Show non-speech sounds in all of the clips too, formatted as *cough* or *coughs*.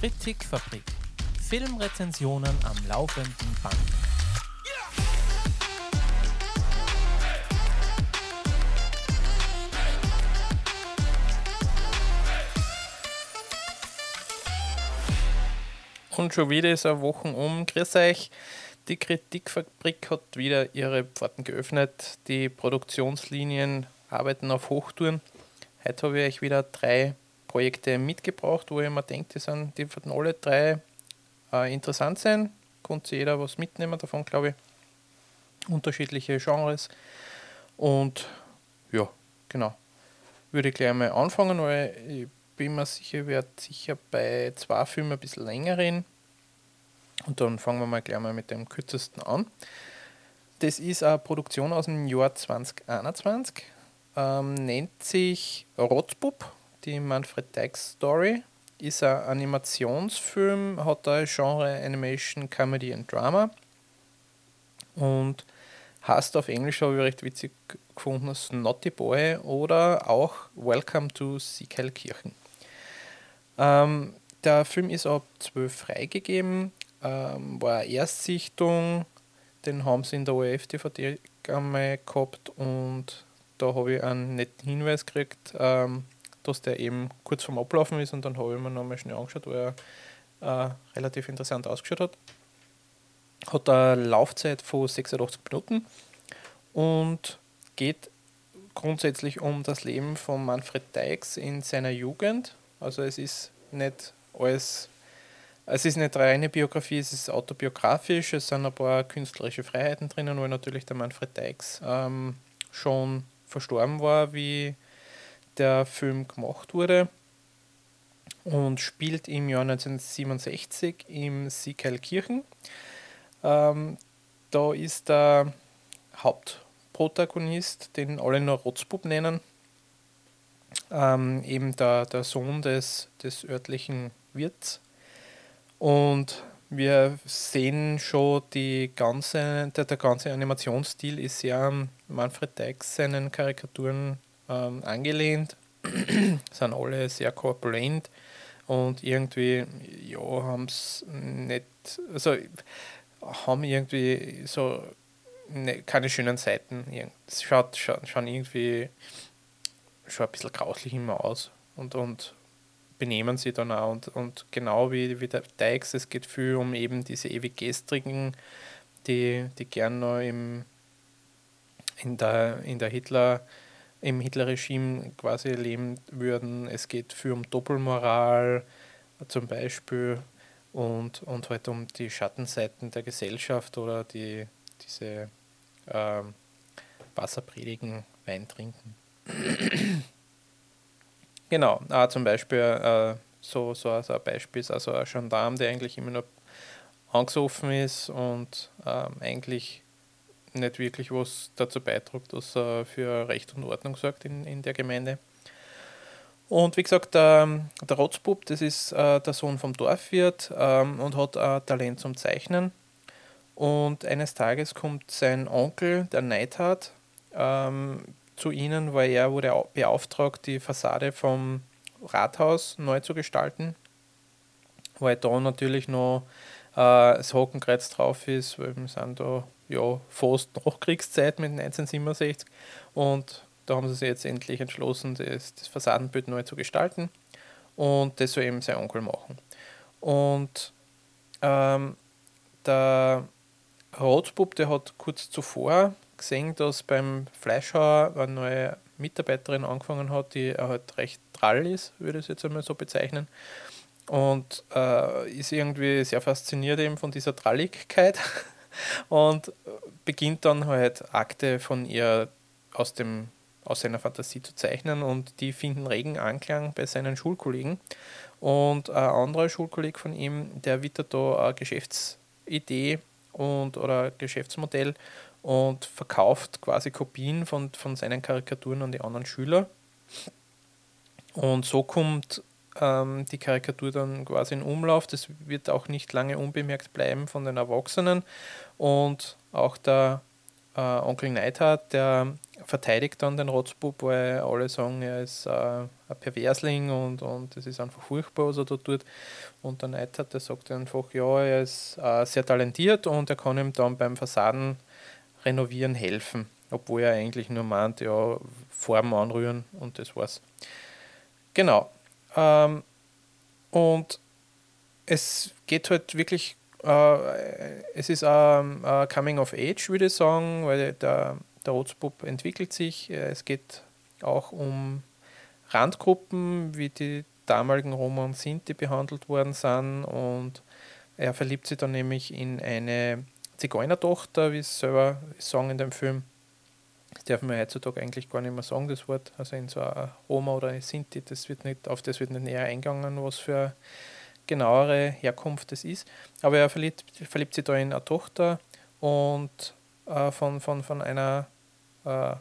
Kritikfabrik. Filmrezensionen am laufenden Band. Und schon wieder ist eine Woche um. Grüß euch. Die Kritikfabrik hat wieder ihre Pforten geöffnet. Die Produktionslinien arbeiten auf Hochtouren. Heute habe ich euch wieder drei Projekte mitgebracht, wo ich mir denke, die, sind, die werden alle drei äh, interessant sein. Konnte jeder was mitnehmen davon, glaube ich. Unterschiedliche Genres. Und ja, genau. Würde ich gleich mal anfangen, weil ich bin mir sicher, ich werde sicher bei zwei Filmen ein bisschen länger reden. Und dann fangen wir mal gleich mal mit dem kürzesten an. Das ist eine Produktion aus dem Jahr 2021. Ähm, nennt sich Rotzbub, die Manfred Dykes Story. Ist ein Animationsfilm, hat ein Genre Animation, Comedy and Drama. Und heißt auf Englisch, habe ich recht witzig gefunden, Snotty Boy oder auch Welcome to Siekelkirchen. Ähm, der Film ist ab 12 freigegeben ähm, war eine Erstsichtung, den haben sie in der ORF-DVD einmal gehabt und da habe ich einen netten Hinweis gekriegt, ähm, dass der eben kurz vorm Ablaufen ist und dann habe ich mir nochmal schnell angeschaut, weil er äh, relativ interessant ausgeschaut hat. Hat eine Laufzeit von 86 Minuten und geht grundsätzlich um das Leben von Manfred Dykes in seiner Jugend. Also es ist nicht alles es ist nicht reine Biografie, es ist autobiografisch, es sind ein paar künstlerische Freiheiten drinnen, weil natürlich der Manfred Dykes ähm, schon verstorben war, wie der Film gemacht wurde und spielt im Jahr 1967 im Siegelkirchen. Ähm, da ist der Hauptprotagonist, den alle nur Rotzbub nennen, ähm, eben der, der Sohn des, des örtlichen Wirts und wir sehen schon, die ganze, der, der ganze Animationsstil ist sehr an Manfred Dykes seinen Karikaturen ähm, angelehnt. *clears throat* sind alle sehr corpulent und irgendwie, ja, haben es nicht, also haben irgendwie so ne, keine schönen Seiten. Es schaut schon, schon irgendwie schon ein bisschen grauslich immer aus und, und benehmen sie dann auch. Und, und genau wie, wie der Dykes, es geht viel um eben diese ewig gestrigen, die, die gern noch im, in der, in der Hitler, im Hitlerregime quasi leben würden. Es geht viel um Doppelmoral zum Beispiel und, und halt um die Schattenseiten der Gesellschaft oder die, diese äh, Wasserpredigen, Wein trinken. *clears throat* Genau, ah, zum Beispiel äh, so, so, so ein Beispiel ist also ein Gendarm, der eigentlich immer nur angesoffen ist und ähm, eigentlich nicht wirklich was dazu beiträgt, dass er für Recht und Ordnung sorgt in, in der Gemeinde. Und wie gesagt, der, der Rotzbub, das ist äh, der Sohn vom Dorfwirt ähm, und hat ein Talent zum Zeichnen. Und eines Tages kommt sein Onkel, der Neidhard, ähm, zu ihnen, weil er wurde beauftragt, die Fassade vom Rathaus neu zu gestalten, weil da natürlich noch äh, das Hockenkreuz drauf ist, weil wir sind da ja fast Nachkriegszeit mit 1967 und da haben sie sich jetzt endlich entschlossen, das, das Fassadenbild neu zu gestalten und das soll eben sein Onkel machen. Und ähm, der Rotzbub, der hat kurz zuvor gesehen, dass beim Fleischhauer eine neue Mitarbeiterin angefangen hat, die halt recht trall ist, würde ich es jetzt einmal so bezeichnen. Und äh, ist irgendwie sehr fasziniert eben von dieser Tralligkeit *laughs* und beginnt dann halt Akte von ihr aus, dem, aus seiner Fantasie zu zeichnen und die finden regen Anklang bei seinen Schulkollegen. Und ein anderer Schulkolleg von ihm, der wittert da eine Geschäftsidee und oder Geschäftsmodell und verkauft quasi Kopien von, von seinen Karikaturen an die anderen Schüler. Und so kommt ähm, die Karikatur dann quasi in Umlauf. Das wird auch nicht lange unbemerkt bleiben von den Erwachsenen. Und auch der äh, Onkel Neidhart, der verteidigt dann den Rotzbub, weil alle sagen, er ist äh, ein Perversling und, und es ist einfach furchtbar, was er da tut. Und der Neidhart, der sagt einfach, ja, er ist äh, sehr talentiert und er kann ihm dann beim Fassaden renovieren helfen, obwohl er eigentlich nur meint, ja, Farben anrühren und das war's. Genau. Ähm, und es geht halt wirklich äh, es ist ein ähm, Coming of Age, würde ich sagen, weil der, der Rotzbub entwickelt sich. Äh, es geht auch um Randgruppen, wie die damaligen Roma und Sinti behandelt worden sind. Und er verliebt sich dann nämlich in eine Zigeunertochter, wie es selber sagen in dem Film. Das darf man heutzutage eigentlich gar nicht mehr sagen, das Wort. Also in so einer Roma oder eine Sinti, das wird nicht, auf das wird nicht näher eingegangen, was für genauere Herkunft es ist. Aber er verliebt, verliebt sich da in eine Tochter und äh, von, von, von einer äh,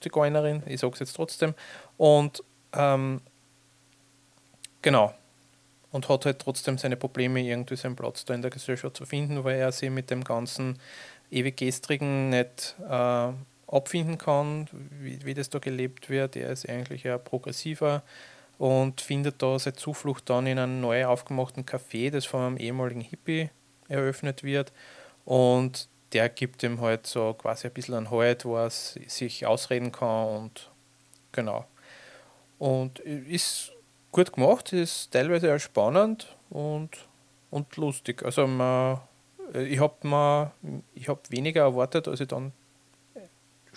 Zigeunerin, ich sage es jetzt trotzdem. Und ähm, genau. Und hat halt trotzdem seine Probleme, irgendwie seinen Platz da in der Gesellschaft zu finden, weil er sich mit dem ganzen ewig Gestrigen nicht äh, abfinden kann, wie, wie das da gelebt wird. Er ist eigentlich ein progressiver und findet da seine Zuflucht dann in einem neu aufgemachten Café, das von einem ehemaligen Hippie eröffnet wird. Und der gibt ihm halt so quasi ein bisschen einen Halt, wo er sich ausreden kann und genau. Und ist gut gemacht, ist teilweise auch spannend und, und lustig. Also man, ich habe hab weniger erwartet, als ich dann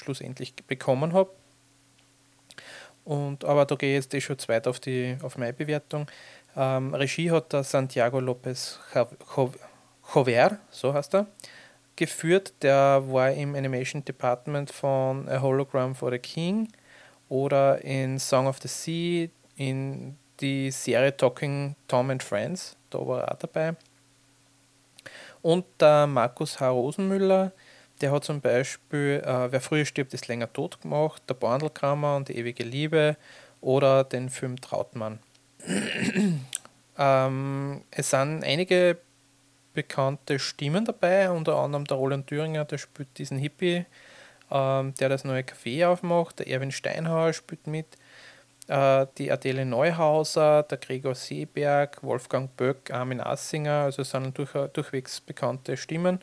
schlussendlich bekommen habe. Und, aber da gehe ich jetzt eh schon zweit auf, die, auf meine Bewertung. Ähm, Regie hat der Santiago Lopez Jover, so heißt er, geführt. Der war im Animation Department von A Hologram for the King oder in Song of the Sea, in die Serie Talking Tom and Friends, da war er auch dabei. Und der Markus H. Rosenmüller, der hat zum Beispiel äh, Wer früher stirbt, ist länger tot gemacht, Der Bandelkramer und die ewige Liebe oder den Film Trautmann. *clears throat* ähm, es sind einige bekannte Stimmen dabei, unter anderem der Roland Thüringer, der spielt diesen Hippie, ähm, der das neue Café aufmacht, der Erwin Steinhauer spielt mit, äh, die Adele Neuhauser, der Gregor Seeberg, Wolfgang Böck, Armin Assinger, also sind durch, durchwegs bekannte Stimmen.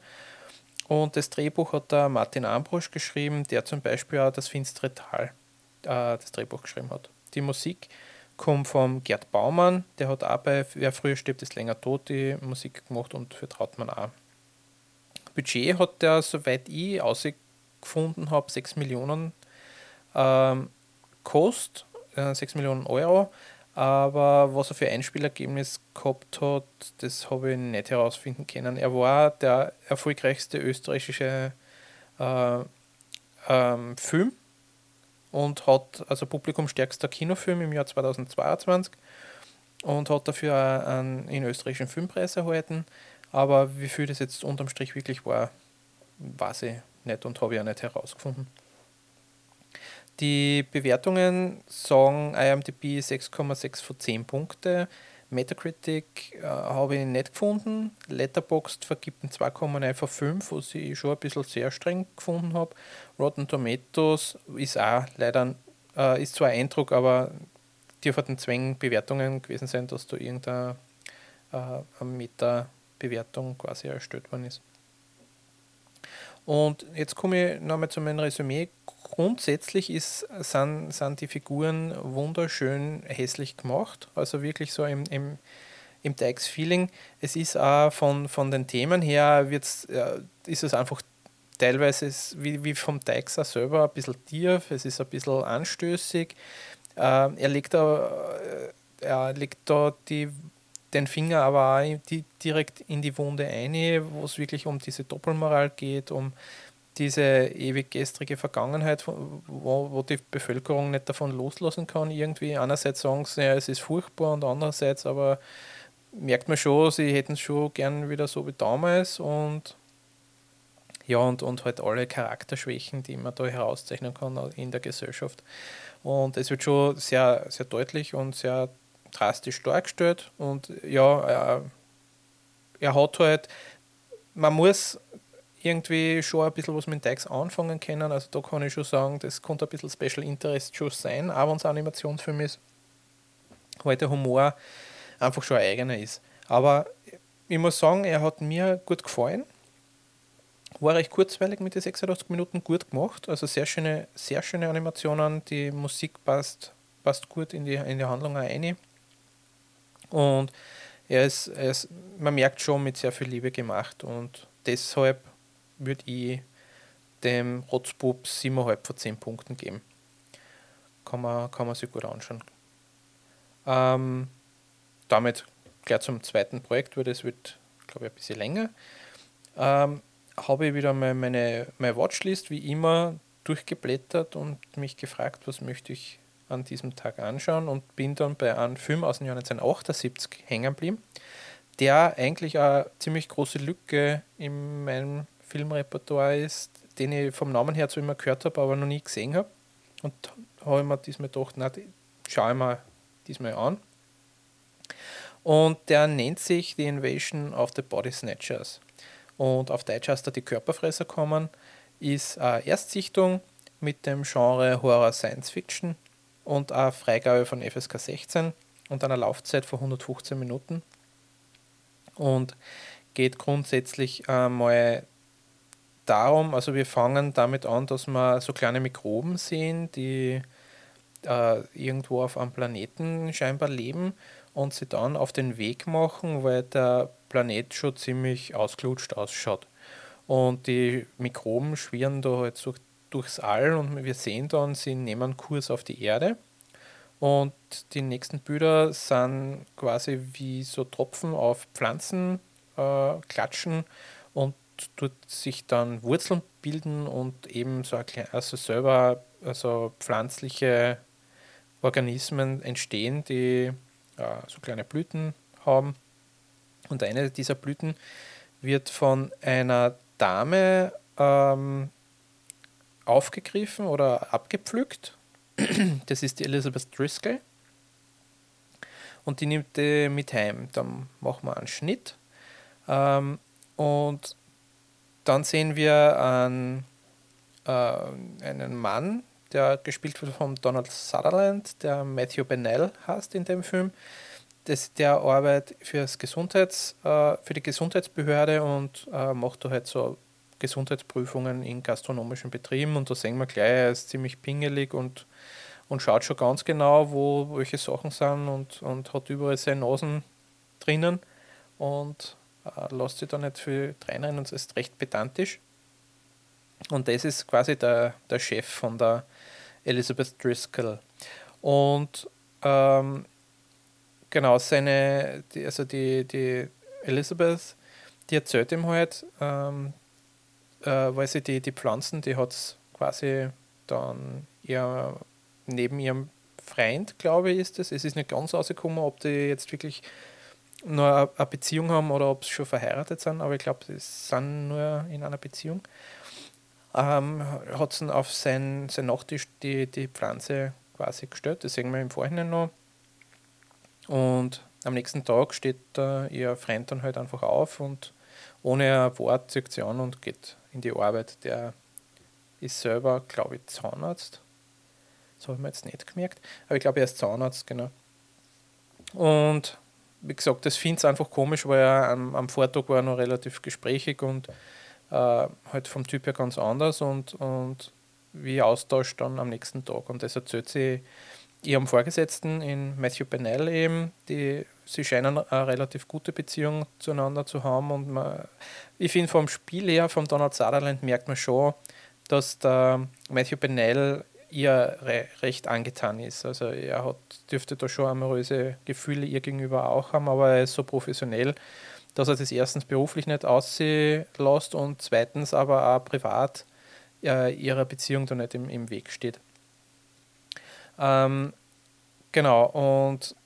Und das Drehbuch hat der Martin Ambrosch geschrieben, der zum Beispiel auch das Finstere Tal äh, das Drehbuch geschrieben hat. Die Musik kommt von Gerd Baumann, der hat auch bei Wer früher stirbt, ist länger tot die Musik gemacht und für Trautmann auch. Budget hat der, soweit ich ausgefunden habe, 6 Millionen ähm, Kost, äh, 6 Millionen Euro. Aber was er für Einspielergebnis gehabt hat, das habe ich nicht herausfinden können. Er war der erfolgreichste österreichische äh, ähm, Film und hat also publikumstärkster Kinofilm im Jahr 2022 und hat dafür einen in österreichischen Filmpreis erhalten. Aber wie viel das jetzt unterm Strich wirklich war, weiß ich nicht und habe ich auch nicht herausgefunden. Die Bewertungen sagen IMDb 6,6 von 10 Punkte. Metacritic äh, habe ich nicht gefunden. Letterboxd vergibt ein 2,9 von 5, was ich schon ein bisschen sehr streng gefunden habe. Rotten Tomatoes ist auch leider, äh, ist zwar ein Eindruck, aber dürften Zwängen Bewertungen gewesen sein, dass da irgendeine äh, Meta-Bewertung quasi erstellt worden ist. Und jetzt komme ich nochmal zu meinem Resümee grundsätzlich ist, sind, sind die Figuren wunderschön hässlich gemacht. Also wirklich so im, im, im Teix-Feeling. Es ist auch von, von den Themen her, wird's, ist es einfach teilweise ist, wie, wie vom Teix selber ein bisschen tief, es ist ein bisschen anstößig. Äh, er legt da, äh, er legt da die, den Finger aber auch die, direkt in die Wunde ein, wo es wirklich um diese Doppelmoral geht, um diese ewig gestrige Vergangenheit, wo, wo die Bevölkerung nicht davon loslassen kann, irgendwie. Einerseits sagen sie, ja, es ist furchtbar und andererseits aber merkt man schon, sie hätten es schon gern wieder so wie damals und ja, und, und halt alle Charakterschwächen, die man da herauszeichnen kann in der Gesellschaft. Und es wird schon sehr, sehr deutlich und sehr drastisch dargestellt. Und ja, er, er hat halt, man muss irgendwie schon ein bisschen was mit Dykes anfangen können. Also da kann ich schon sagen, das könnte ein bisschen Special Interest schon sein, auch wenn es ein Animationsfilm ist, weil der Humor einfach schon ein eigener ist. Aber ich muss sagen, er hat mir gut gefallen. War recht kurzweilig mit den 86 Minuten, gut gemacht. Also sehr schöne, sehr schöne Animationen. Die Musik passt, passt gut in die, in die Handlung rein. Und er ist, er ist, man merkt schon, mit sehr viel Liebe gemacht. Und deshalb würde ich dem Rotzbub 7,5 von 10 Punkten geben. Kann man, kann man sich gut anschauen. Ähm, damit gleich zum zweiten Projekt, weil das wird, glaube ich, ein bisschen länger. Ähm, habe ich wieder mal meine, meine Watchlist wie immer durchgeblättert und mich gefragt, was möchte ich an diesem Tag anschauen und bin dann bei einem Film aus dem Jahr 1978 hängen geblieben, der eigentlich eine ziemlich große Lücke in meinem Filmrepertoire ist, den ich vom Namen her zwar immer gehört habe, aber noch nie gesehen habe. Und habe ich mir diesmal gedacht, na, schaue ich mir diesmal an. Und der nennt sich The Invasion of the Body Snatchers. Und auf Deutsch heißt er Die Körperfresser kommen, ist eine Erstsichtung mit dem Genre Horror Science Fiction und eine Freigabe von FSK 16 und einer Laufzeit von 115 Minuten. Und geht grundsätzlich einmal darum, also wir fangen damit an, dass wir so kleine Mikroben sehen, die äh, irgendwo auf einem Planeten scheinbar leben und sie dann auf den Weg machen, weil der Planet schon ziemlich ausgelutscht ausschaut. Und die Mikroben schwirren da halt so durchs All und wir sehen dann, sie nehmen Kurs auf die Erde. Und die nächsten Bilder sind quasi wie so Tropfen auf Pflanzen äh, klatschen und dort sich dann Wurzeln bilden und eben so also selber also pflanzliche Organismen entstehen, die äh, so kleine Blüten haben. Und eine dieser Blüten wird von einer Dame ähm, aufgegriffen oder abgepflückt. Das ist die Elizabeth Driscoll. Und die nimmt die mit heim. Dann machen wir einen Schnitt. Ähm, und dann sehen wir einen, äh, einen Mann, der gespielt wird von Donald Sutherland, der Matthew Bennell heißt in dem Film. Das, der arbeitet fürs Gesundheits, äh, für die Gesundheitsbehörde und äh, macht da halt so Gesundheitsprüfungen in gastronomischen Betrieben und da sehen wir gleich, er ist ziemlich pingelig und, und schaut schon ganz genau, wo welche Sachen sind und, und hat überall seine Nasen drinnen und äh, lässt sich da nicht viel reinrennen und ist recht pedantisch. Und das ist quasi der, der Chef von der Elizabeth Driscoll. Und ähm, genau, seine, die, also die, die Elizabeth, die erzählt ihm halt, ähm, äh, weil sie die, die Pflanzen, die hat quasi dann ihr, neben ihrem Freund, glaube ich, ist es. Es ist nicht ganz rausgekommen, ob die jetzt wirklich nur eine Beziehung haben oder ob sie schon verheiratet sind, aber ich glaube, sie sind nur in einer Beziehung ähm, hat es auf seinen sein Nachttisch die, die Pflanze quasi gestellt. Das sehen wir im Vorhinein noch. Und am nächsten Tag steht äh, ihr Freund dann halt einfach auf und ohne ein Wort zieht sie an und geht in die Arbeit. Der ist selber, glaube ich, Zahnarzt. Das habe ich mir jetzt nicht gemerkt. Aber ich glaube, er ist Zahnarzt, genau. Und wie gesagt, das finde ich einfach komisch, weil er am, am Vortag war noch relativ gesprächig und äh, halt vom Typ her ganz anders und, und wie austauscht dann am nächsten Tag. Und das erzählt sie ihrem Vorgesetzten in Matthew Bennell eben, die sie scheinen eine relativ gute Beziehung zueinander zu haben und man, ich finde vom Spiel her, vom Donald Sutherland merkt man schon, dass der Matthew Bennell ihr re recht angetan ist. Also er hat, dürfte da schon amoröse Gefühle ihr gegenüber auch haben, aber er ist so professionell, dass er das erstens beruflich nicht aussehen lässt und zweitens aber auch privat äh, ihrer Beziehung da nicht im, im Weg steht. Ähm, genau, und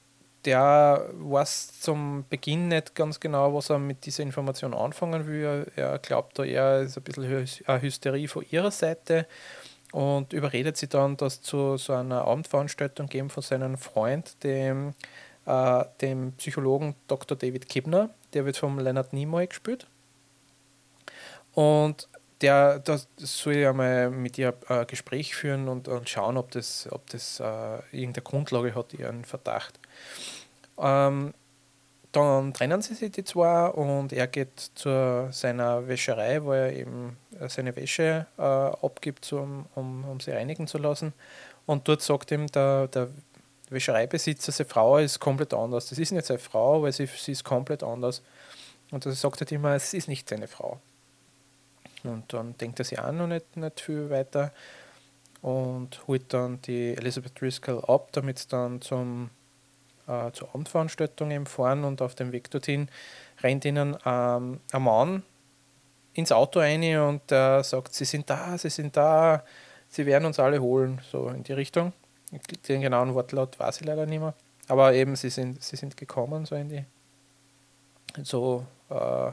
der weiß zum Beginn nicht ganz genau, was er mit dieser Information anfangen will. Er glaubt da eher, ist ein bisschen eine Hysterie von ihrer Seite und überredet sie dann, dass zu so einer Abendveranstaltung geben von seinem Freund, dem äh, dem Psychologen Dr. David Kibner, der wird vom Leonard Nimoy gespielt. Und der, das soll ja mal mit ihr ein Gespräch führen und, und schauen, ob das, ob das äh, irgendeine Grundlage hat, ihren Verdacht. Ähm, dann trennen sie sich die zwei und er geht zu seiner Wäscherei, wo er eben seine Wäsche äh, abgibt, um, um, um sie reinigen zu lassen. Und dort sagt ihm der, der Wäschereibesitzer, seine Frau ist komplett anders. Das ist nicht seine Frau, weil sie, sie ist komplett anders. Und er sagt halt immer, es ist nicht seine Frau. Und dann denkt er sich auch noch nicht, nicht viel weiter und holt dann die Elizabeth Driscoll ab, damit sie dann zum, äh, zur Abendveranstaltung eben fahren und auf dem Weg dorthin rennt ihnen ähm, ein Mann ins Auto rein und der sagt, sie sind da, sie sind da, sie werden uns alle holen, so in die Richtung. Den genauen Wortlaut weiß ich leider nicht mehr. Aber eben, sie sind, sie sind gekommen, so in die, so äh,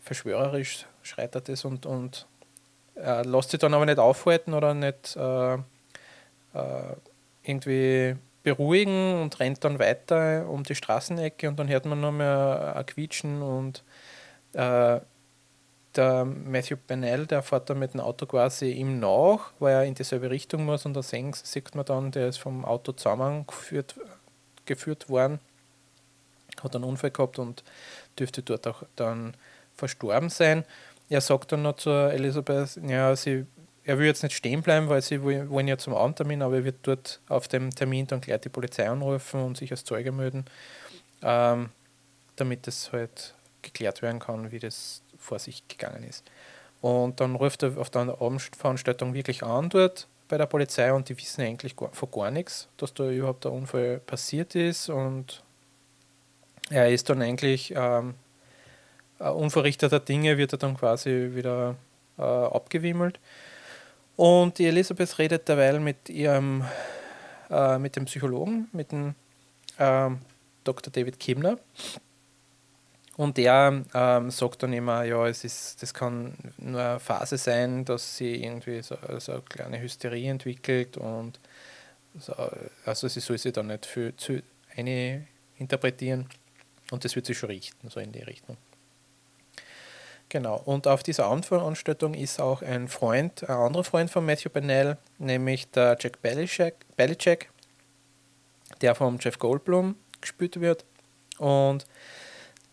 verschwörerisch schreit er das und, und er lässt sich dann aber nicht aufhalten oder nicht äh, äh, irgendwie beruhigen und rennt dann weiter um die Straßenecke und dann hört man noch mehr ein Quietschen und äh, der Matthew Bennell, der fährt dann mit dem Auto quasi ihm nach, weil er in dieselbe Richtung muss und da sieht man dann, der ist vom Auto zusammengeführt geführt worden, hat einen Unfall gehabt und dürfte dort auch dann verstorben sein. Er sagt dann noch zur Elisabeth, ja, sie, er will jetzt nicht stehen bleiben, weil sie wollen ja zum Abendtermin, aber er wird dort auf dem Termin dann gleich die Polizei anrufen und sich als Zeuge melden, ähm, damit es halt geklärt werden kann, wie das vor sich gegangen ist. Und dann ruft er auf der Abendveranstaltung wirklich an dort bei der Polizei und die wissen eigentlich von gar nichts, dass da überhaupt der Unfall passiert ist und er ist dann eigentlich ähm, unverrichteter Dinge, wird er dann quasi wieder äh, abgewimmelt. Und die Elisabeth redet derweil mit ihrem äh, mit dem Psychologen, mit dem äh, Dr. David Kimner, und der ähm, sagt dann immer, ja, es ist, das kann nur eine Phase sein, dass sie irgendwie so, so eine kleine Hysterie entwickelt und so, also sie soll sich dann nicht für zu eine interpretieren und das wird sich schon richten, so in die Richtung. Genau, und auf dieser Abendveranstaltung ist auch ein Freund, ein anderer Freund von Matthew Bennell, nämlich der Jack Belichick, der vom Jeff Goldblum gespielt wird. Und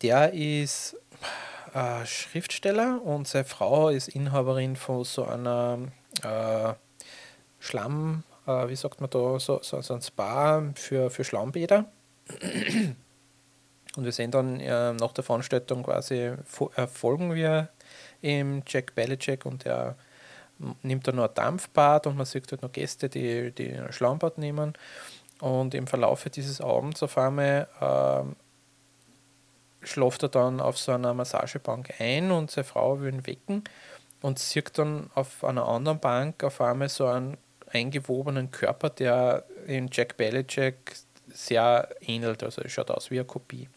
der ist äh, Schriftsteller und seine Frau ist Inhaberin von so einer äh, Schlamm, äh, wie sagt man da, so, so, so ein Spa für, für Schlammbäder. Und wir sehen dann äh, nach der Veranstaltung quasi, äh, folgen wir im Jack Belichick und der nimmt dann noch ein Dampfbad und man sieht halt noch Gäste, die, die ein Schlammbad nehmen. Und im Verlauf dieses Abends auf einmal äh, schläft er dann auf so einer Massagebank ein und seine Frau will ihn wecken und sieht dann auf einer anderen Bank auf einmal so einen eingewobenen Körper, der in Jack Belichick sehr ähnelt, also er schaut aus wie eine Kopie.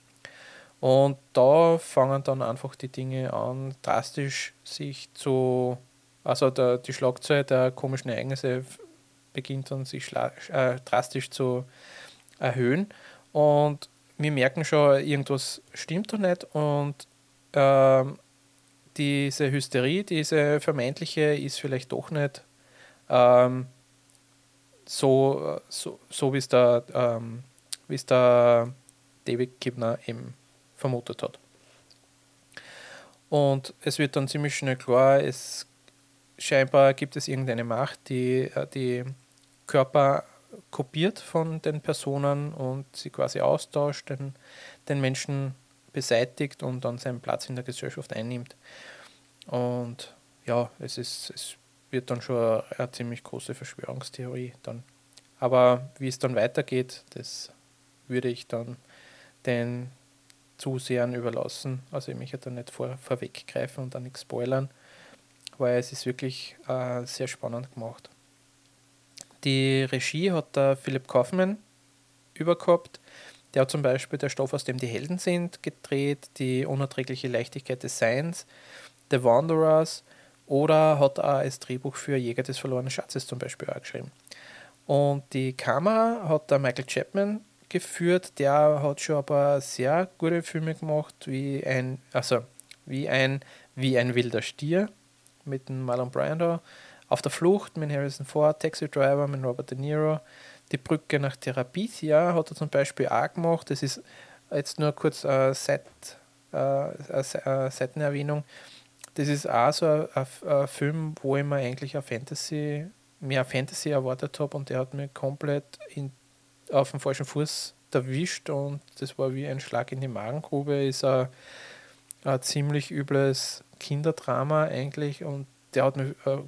Und da fangen dann einfach die Dinge an, drastisch sich zu, also der, die Schlagzahl der komischen Ereignisse beginnt dann sich äh, drastisch zu erhöhen. Und wir merken schon, irgendwas stimmt da nicht und ähm, diese Hysterie, diese vermeintliche, ist vielleicht doch nicht ähm, so, so, so wie es der, ähm, der David Kibner eben vermutet hat. Und es wird dann ziemlich schnell klar, es scheinbar gibt es irgendeine Macht, die äh, die Körper kopiert von den Personen und sie quasi austauscht, den, den Menschen beseitigt und dann seinen Platz in der Gesellschaft einnimmt. Und ja, es, ist, es wird dann schon eine ziemlich große Verschwörungstheorie dann. Aber wie es dann weitergeht, das würde ich dann den Zusehern überlassen. Also ich möchte da nicht vor, vorweggreifen und dann nichts spoilern, weil es ist wirklich äh, sehr spannend gemacht. Die Regie hat der Philipp Kaufmann übergehabt. Der hat zum Beispiel Der Stoff, aus dem die Helden sind, gedreht, Die unerträgliche Leichtigkeit des Seins, The Wanderers oder hat auch als Drehbuch für Jäger des verlorenen Schatzes zum Beispiel auch geschrieben. Und die Kamera hat der Michael Chapman geführt, der hat schon paar sehr gute Filme gemacht, wie ein, also wie ein Wie ein wilder Stier mit dem Marlon Brando, Auf der Flucht mit Harrison Ford, Taxi Driver mit Robert De Niro, Die Brücke nach Therapisia hat er zum Beispiel auch gemacht. Das ist jetzt nur kurz eine, Set, äh, eine Seitenerwähnung. Das ist auch so ein, ein, Film, wo ich mir eigentlich eine Fantasy, mehr Fantasy erwartet habe und der hat mich komplett in, auf dem falschen Fuß erwischt und das war wie ein Schlag in die Magengrube. Ist ein, ein ziemlich übles Kinderdrama eigentlich und der hat mich, äh,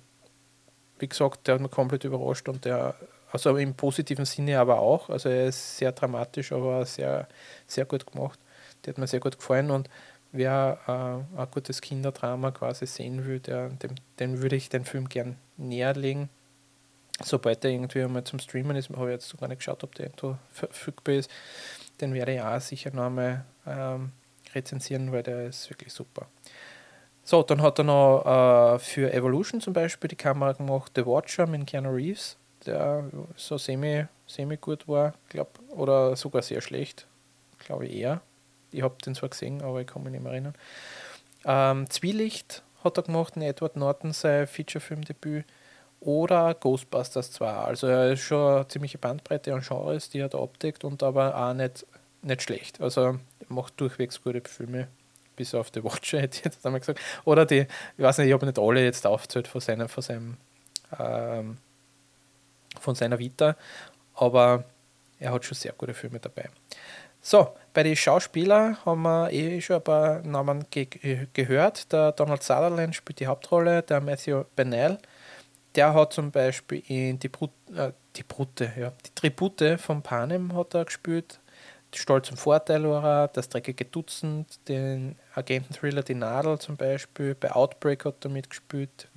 wie gesagt, der hat mich komplett überrascht und der, also im positiven Sinne aber auch. Also er ist sehr dramatisch, aber sehr, sehr gut gemacht. Der hat mir sehr gut gefallen und wer äh, ein gutes Kinderdrama quasi sehen will, der, dem, den würde ich den Film gern näher legen. Sobald der irgendwie einmal zum Streamen ist, habe ich jetzt sogar nicht geschaut, ob der irgendwo verfügbar ist, den werde ich auch sicher noch einmal ähm, rezensieren, weil der ist wirklich super. So, dann hat er noch äh, für Evolution zum Beispiel die Kamera gemacht, The Watcher mit Keanu Reeves, der so semi, semi gut war, glaube oder sogar sehr schlecht, glaube ich eher. Ich habe den zwar gesehen, aber ich kann mich nicht mehr erinnern. Ähm, Zwielicht hat er gemacht, in Edward Norton sein Featurefilmdebüt. Oder Ghostbusters 2. Also er ist schon eine ziemliche Bandbreite an Genres, die er da abdeckt und aber auch nicht, nicht schlecht. Also er macht durchwegs gute Filme, bis auf The Watcher, *laughs* hätte ich jetzt einmal gesagt. Oder die, ich weiß nicht, ich habe nicht alle jetzt aufgezählt von, seiner, von, seinem, ähm, von seiner Vita, aber er hat schon sehr gute Filme dabei. So, bei den Schauspielern haben wir eh schon ein paar Namen ge gehört. Der Donald Sutherland spielt die Hauptrolle, der Matthew Bennell. Der hat zum Beispiel in die, Brut äh, die Brute, ja, die Tribute von Panem hat er gespielt. Stolz und Vorteil war er, das dreckige Dutzend, den Agenten-Thriller Die Nadel zum Beispiel, bei Outbreak hat er mitgespielt,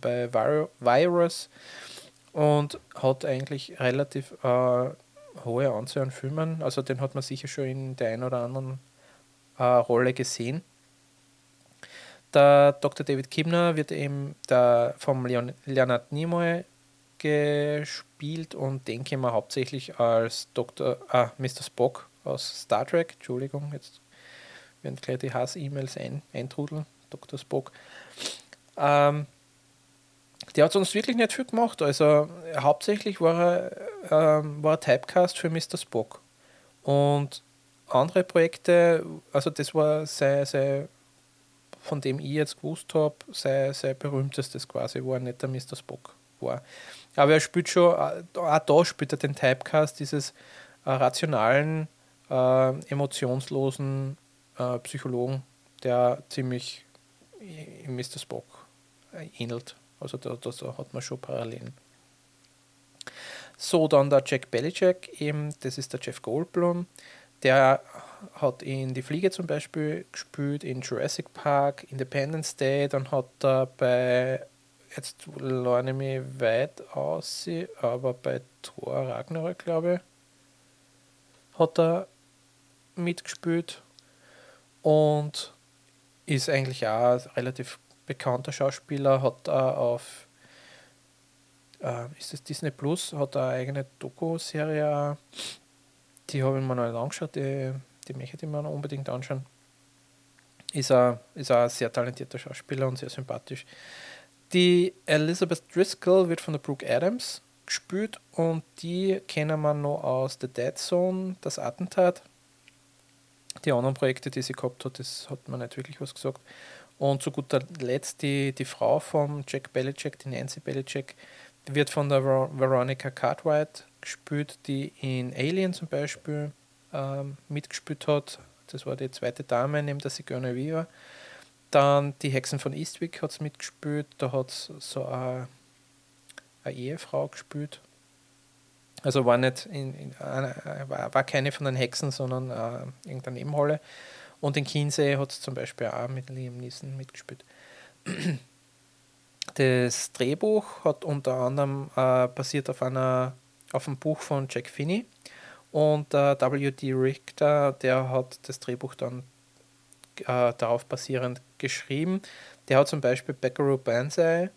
bei Virus und hat eigentlich relativ äh, hohe Anzahl an Filmen. Also den hat man sicher schon in der einen oder anderen äh, Rolle gesehen. Der Dr. David Kibner wird eben der, vom Leon, Leonard Nimoy gespielt und den kennen wir hauptsächlich als Dr. Ah, Mr. Spock aus Star Trek. Entschuldigung, jetzt werden gleich die Hass-E-Mails ein, eintrudeln. Dr. Spock. Ähm, der hat sonst wirklich nicht viel gemacht. Also hauptsächlich war er, ähm, war er Typecast für Mr. Spock. Und andere Projekte, also das war sein, sein von dem ich jetzt gewusst habe, sein, sein berühmtestes quasi, wo er nicht der Mr. Spock war. Aber er spielt schon, äh, auch da spielt er den Typecast dieses äh, rationalen, äh, emotionslosen äh, Psychologen, der ziemlich Mr. Spock äh, ähnelt. Also da, da, da hat man schon Parallelen. So, dann der Jack Belichick, eben, das ist der Jeff Goldblum. Der hat in Die Fliege zum Beispiel gespielt, in Jurassic Park, Independence Day, dann hat er bei, jetzt lerne ich mich weit aus, aber bei Thor Ragnarök, glaube ich, hat er mitgespielt und ist eigentlich auch relativ bekannter Schauspieler, hat er auf äh, ist das Disney Plus, hat eine eigene Doku-Serie, die habe ich mir noch nicht angeschaut, die, die möchte ich unbedingt anschauen. Ist ein, ist ein sehr talentierter Schauspieler und sehr sympathisch. Die Elizabeth Driscoll wird von der Brooke Adams gespielt und die kennen wir noch aus The Dead Zone, das Attentat. Die anderen Projekte, die sie gehabt hat, das hat man nicht wirklich was gesagt. Und zu guter Letzt die, die Frau von Jack Belichick, die Nancy Belichick, wird von der Veronica Cartwright gespielt, die in Alien zum Beispiel ähm, mitgespielt hat. Das war die zweite Dame neben der Sigourney Weaver. Dann die Hexen von Eastwick hat es mitgespielt. Da hat es so eine, eine, Ehefrau gespielt. Also war nicht in, in, war, war keine von den Hexen, sondern äh, irgendeine Nebenrolle. Und in Kinsey hat es zum Beispiel auch mit Liam Neeson mitgespielt. *clears throat* Das Drehbuch hat unter anderem äh, basiert auf, einer, auf einem Buch von Jack Finney. Und äh, W.D. Richter, der hat das Drehbuch dann äh, darauf basierend geschrieben. Der hat zum Beispiel Buckaroo Banzai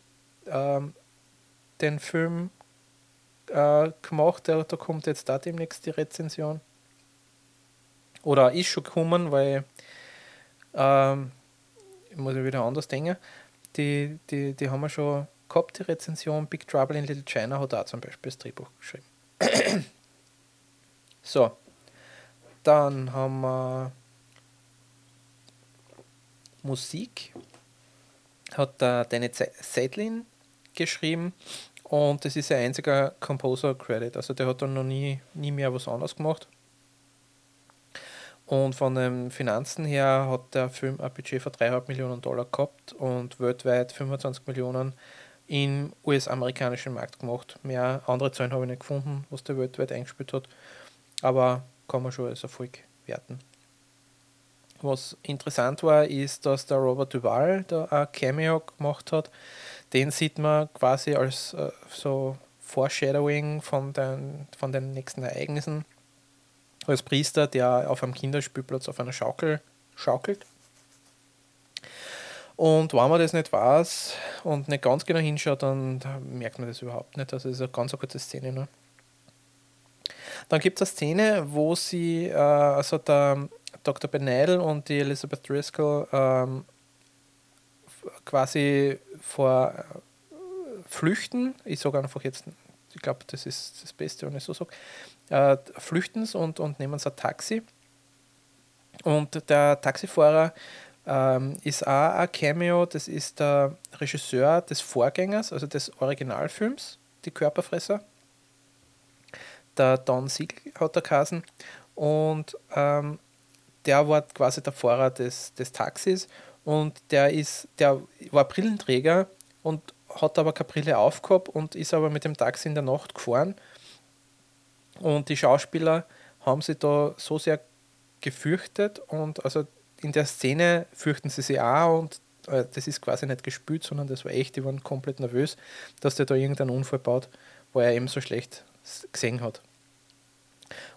ähm, den Film äh, gemacht. Der, da kommt jetzt da demnächst die Rezension oder ist schon gekommen, weil ähm, muss ich wieder anders denken. Die, die, die haben wir schon gehabt, die Rezension. Big Trouble in Little China hat auch zum Beispiel das Drehbuch geschrieben. So, dann haben wir Musik. Hat der Danny Sedlin geschrieben und das ist ein einziger Composer-Credit. Also der hat dann noch nie, nie mehr was anderes gemacht. Und von den Finanzen her hat der Film ein Budget von 3,5 Millionen Dollar gehabt und weltweit 25 Millionen im US-amerikanischen Markt gemacht. Mehr andere Zahlen habe ich nicht gefunden, was der weltweit eingespielt hat, aber kann man schon als Erfolg werten. Was interessant war, ist, dass der Robert Duval da ein Cameo gemacht hat. Den sieht man quasi als äh, so Foreshadowing von den, von den nächsten Ereignissen als Priester, der auf einem Kinderspielplatz auf einer Schaukel schaukelt. Und wenn man das nicht weiß und nicht ganz genau hinschaut, dann merkt man das überhaupt nicht. Also, das ist eine ganz kurze Szene nur. Dann gibt es eine Szene, wo sie, äh, also der Dr. Benel und die Elizabeth Driscoll ähm, quasi vor äh, Flüchten, ich sage einfach jetzt, ich glaube, das ist das Beste, wenn ich so sage, äh, flüchten und, und nehmen ein Taxi. Und der Taxifahrer ähm, ist auch ein Cameo, das ist der Regisseur des Vorgängers, also des Originalfilms, Die Körperfresser. Der Don Siegel hat der Kasen. Und ähm, der war quasi der Fahrer des, des Taxis und der ist, der war Brillenträger und hat aber keine Brille aufgehabt und ist aber mit dem Taxi in der Nacht gefahren und die Schauspieler haben sich da so sehr gefürchtet und also in der Szene fürchten sie sich auch und äh, das ist quasi nicht gespielt, sondern das war echt, die waren komplett nervös, dass der da irgendeinen Unfall baut, wo er eben so schlecht gesehen hat.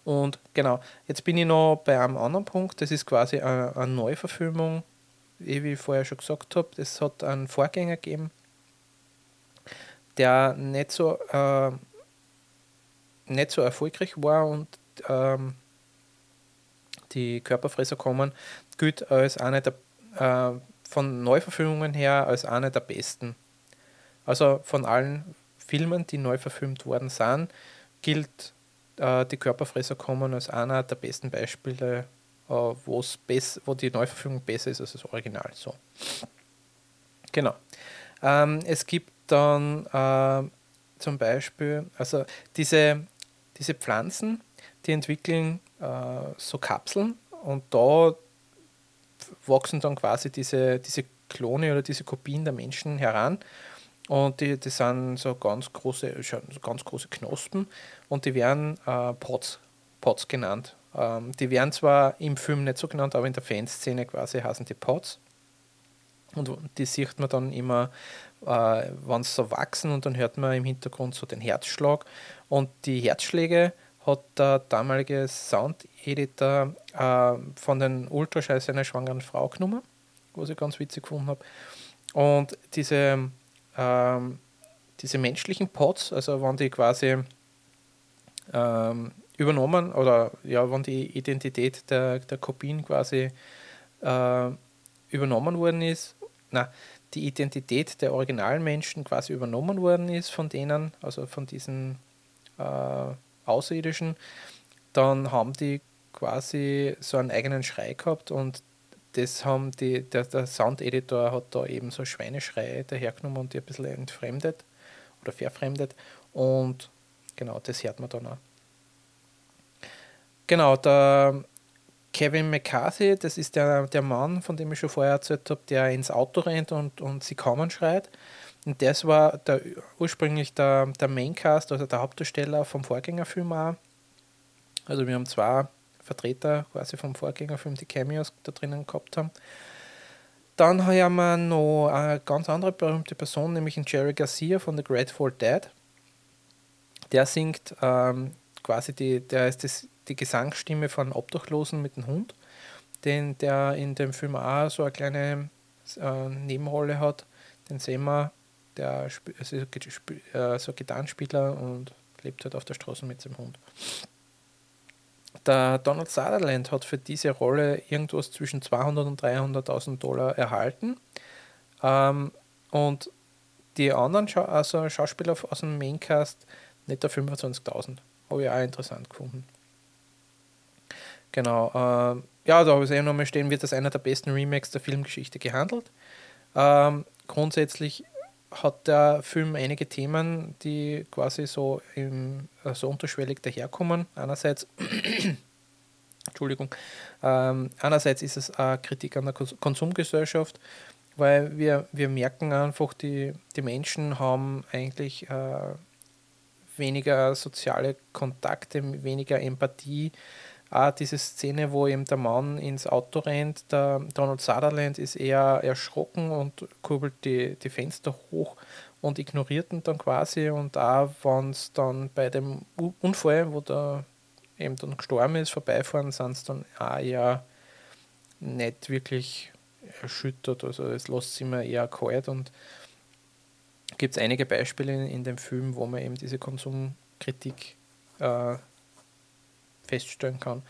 Und genau, jetzt bin ich noch bei einem anderen Punkt, das ist quasi eine, eine Neuverfilmung, wie ich vorher schon gesagt habe, es hat einen Vorgänger gegeben, der nicht so äh, nicht so erfolgreich war und ähm, die Körperfresser kommen, gilt als eine der, äh, von Neuverfilmungen her als eine der besten. Also von allen Filmen, die neu verfilmt worden sind, gilt die Körperfresser kommen als einer der besten Beispiele, äh, wo die Neuverfilmung besser ist als das Original. So. Genau. Ähm, es gibt dann äh, zum Beispiel, also diese diese Pflanzen, die entwickeln äh, so Kapseln und da wachsen dann quasi diese, diese Klone oder diese Kopien der Menschen heran. Und die, die sind so ganz große, ganz große Knospen und die werden äh, Pots, Pots genannt. Ähm, die werden zwar im Film nicht so genannt, aber in der Fanszene quasi heißen die Pots. Und die sieht man dann immer, äh, wenn sie so wachsen und dann hört man im Hintergrund so den Herzschlag. Und die Herzschläge hat der damalige Sound-Editor äh, von den Ultrascheiß einer schwangeren Frau genommen, was ich ganz witzig gefunden habe. Und diese, ähm, diese menschlichen Pods, also wenn die quasi ähm, übernommen oder ja, wenn die Identität der, der Kopien quasi äh, übernommen worden ist, na, die Identität der originalen Menschen quasi übernommen worden ist von denen, also von diesen äh, Außerirdischen, dann haben die quasi so einen eigenen Schrei gehabt und das haben die, der, der Sound-Editor hat da eben so Schweineschreie dahergenommen und die ein bisschen entfremdet oder verfremdet und genau, das hört man dann auch. Genau, der Kevin McCarthy, das ist der, der Mann, von dem ich schon vorher erzählt habe, der ins Auto rennt und, und sie kommen schreit. Und das war der, ursprünglich der, der Maincast, also der Hauptdarsteller vom Vorgängerfilm auch. Also wir haben zwei Vertreter quasi vom Vorgängerfilm, die Cameos da drinnen gehabt haben. Dann haben wir noch eine ganz andere berühmte Person, nämlich Jerry Garcia von The Grateful Dead. Der singt ähm, quasi die, der ist das die Gesangsstimme von Obdachlosen mit dem Hund, den der in dem Film auch so eine kleine äh, Nebenrolle hat. Den sehen wir, der also äh, so Gitarrenspieler und lebt halt auf der Straße mit seinem Hund. Der Donald Sutherland hat für diese Rolle irgendwas zwischen 200 und 300.000 Dollar erhalten. Ähm, und die anderen Scha also Schauspieler aus dem Maincast nicht der 25.000. Habe ich auch interessant gefunden. Genau. Äh, ja, da habe ich es eh nochmal stehen, wird das einer der besten Remakes der Filmgeschichte gehandelt. Ähm, grundsätzlich hat der Film einige Themen, die quasi so, im, so unterschwellig daherkommen. Einerseits, *coughs* Entschuldigung, ähm, einerseits ist es eine Kritik an der Konsumgesellschaft, weil wir, wir merken einfach, die, die Menschen haben eigentlich äh, weniger soziale Kontakte, weniger Empathie. Auch diese Szene, wo eben der Mann ins Auto rennt, der Donald Sutherland ist eher erschrocken und kurbelt die, die Fenster hoch und ignoriert ihn dann quasi. Und auch wenn es dann bei dem Unfall, wo der eben dann gestorben ist, vorbeifahren, sind es dann auch eher nicht wirklich erschüttert. Also es lässt sich immer eher kalt und gibt es einige Beispiele in, in, dem Film, wo man eben diese Konsumkritik äh, feststellen kann.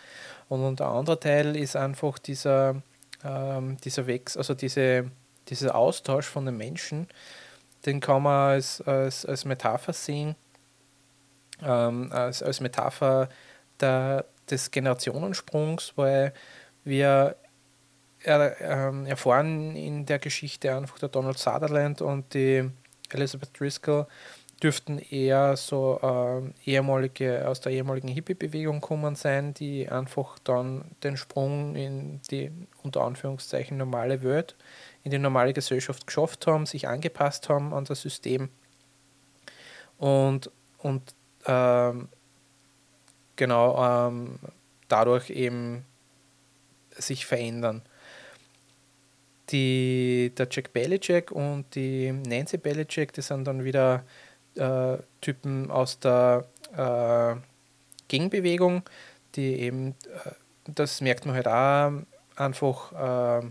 Und, der andere Teil ist einfach dieser, ähm, dieser Wechsel, also diese, dieser Austausch von den Menschen, den kann man als, als, als Metapher sehen, ähm, als, als Metapher der, des Generationensprungs, weil wir er, ähm, erfahren in der Geschichte einfach der Donald Sutherland und die Elizabeth Driscoll dürften eher so äh, ehemalige, aus der ehemaligen Hippie-Bewegung kommen sein, die einfach dann den Sprung in die unter Anführungszeichen normale Welt, in die normale Gesellschaft geschafft haben, sich angepasst haben an das System. Und, und ähm, genau ähm, dadurch eben sich verändern. Die, der Jack Belichick und die Nancy Belichick, die sind dann wieder äh, Typen aus der äh, Gegenbewegung, die eben, äh, das merkt man halt auch, einfach äh,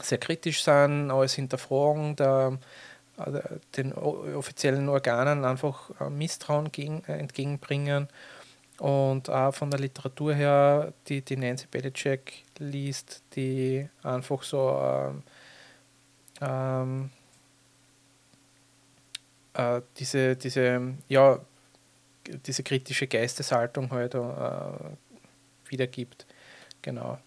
sehr kritisch sind, alles hinterfragen, der, äh, den offiziellen Organen einfach Misstrauen gegen, entgegenbringen. Und auch von der Literatur her, die, die Nancy Belichick liest, die einfach so ähm, ähm, äh, diese, diese, ja, diese kritische Geisteshaltung halt äh, wiedergibt. Genau.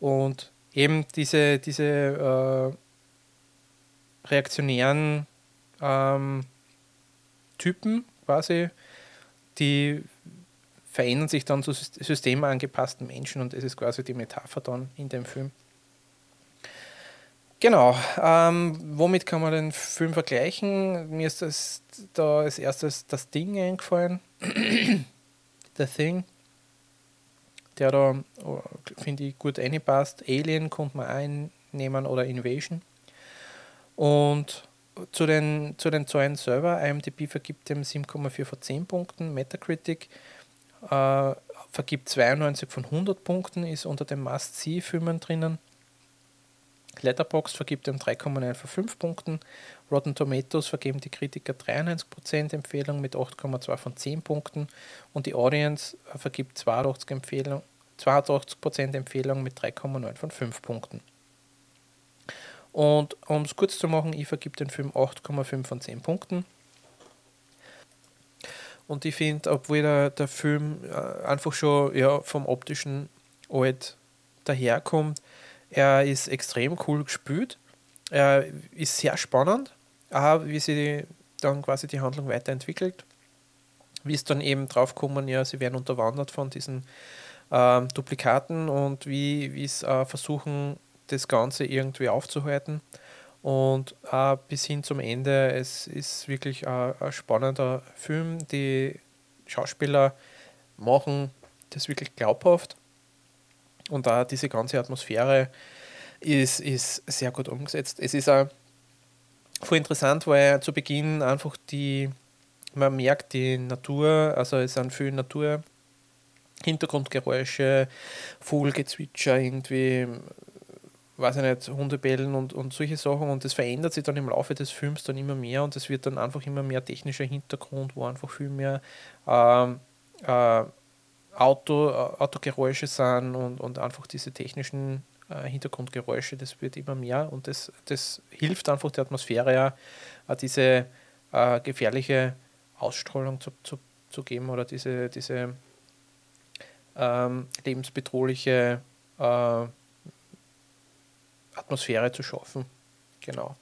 Und eben diese, diese äh, reaktionären ähm, Typen quasi, die verändern sich dann zu systemangepassten Menschen und es ist quasi die Metapher dann in dem Film. Genau, ähm, womit kann man den Film vergleichen? Mir ist das da als erstes das Ding eingefallen, *coughs* The Thing, der da, oh, finde ich, gut einpasst. Alien kommt man einnehmen oder Invasion. Und zu den, zu den Zahlen selber, IMDb vergibt dem 7,4 von 10 Punkten, Metacritic äh, vergibt 92 von 100 Punkten, ist unter den Must-See-Filmen drinnen. Letterboxd vergibt ihm 3,9 von 5 Punkten. Rotten Tomatoes vergeben die Kritiker 93% Empfehlung mit 8,2 von 10 Punkten. Und die Audience vergibt 82%, Empfehlung, 82 Empfehlung mit 3,9 von 5 Punkten. Und um es kurz zu machen, ich vergib den Film 8,5 von 10 Punkten. Und ich finde, obwohl der, der Film äh, einfach schon ja, vom optischen alt daherkommt, er ist extrem cool gespielt. Er ist sehr spannend, wie sich dann quasi die Handlung weiterentwickelt. Wie es dann eben drauf kommen, ja, sie werden unterwandert von diesen äh, Duplikaten und wie es äh, versuchen, das Ganze irgendwie aufzuhalten. Und äh, bis hin zum Ende, es ist wirklich ein, ein spannender Film. Die Schauspieler machen das wirklich glaubhaft. Und da diese ganze Atmosphäre ist, ist sehr gut umgesetzt. Es ist auch voll interessant, weil zu Beginn einfach die, man merkt die Natur, also es sind viele Natur, Hintergrundgeräusche, Vogelgezwitscher, irgendwie weiß ich nicht, Hundebellen und, und solche Sachen und das verändert sich dann im Laufe des Films dann immer mehr und es wird dann einfach immer mehr technischer Hintergrund, wo einfach viel mehr ähm, äh, Auto, Autogeräusche sind und, und einfach diese technischen äh, Hintergrundgeräusche, das wird immer mehr und das, das hilft einfach der Atmosphäre ja, äh, diese äh, gefährliche Ausstrahlung zu, zu, zu geben oder diese, diese ähm, lebensbedrohliche äh, Atmosphäre zu schaffen. Genau.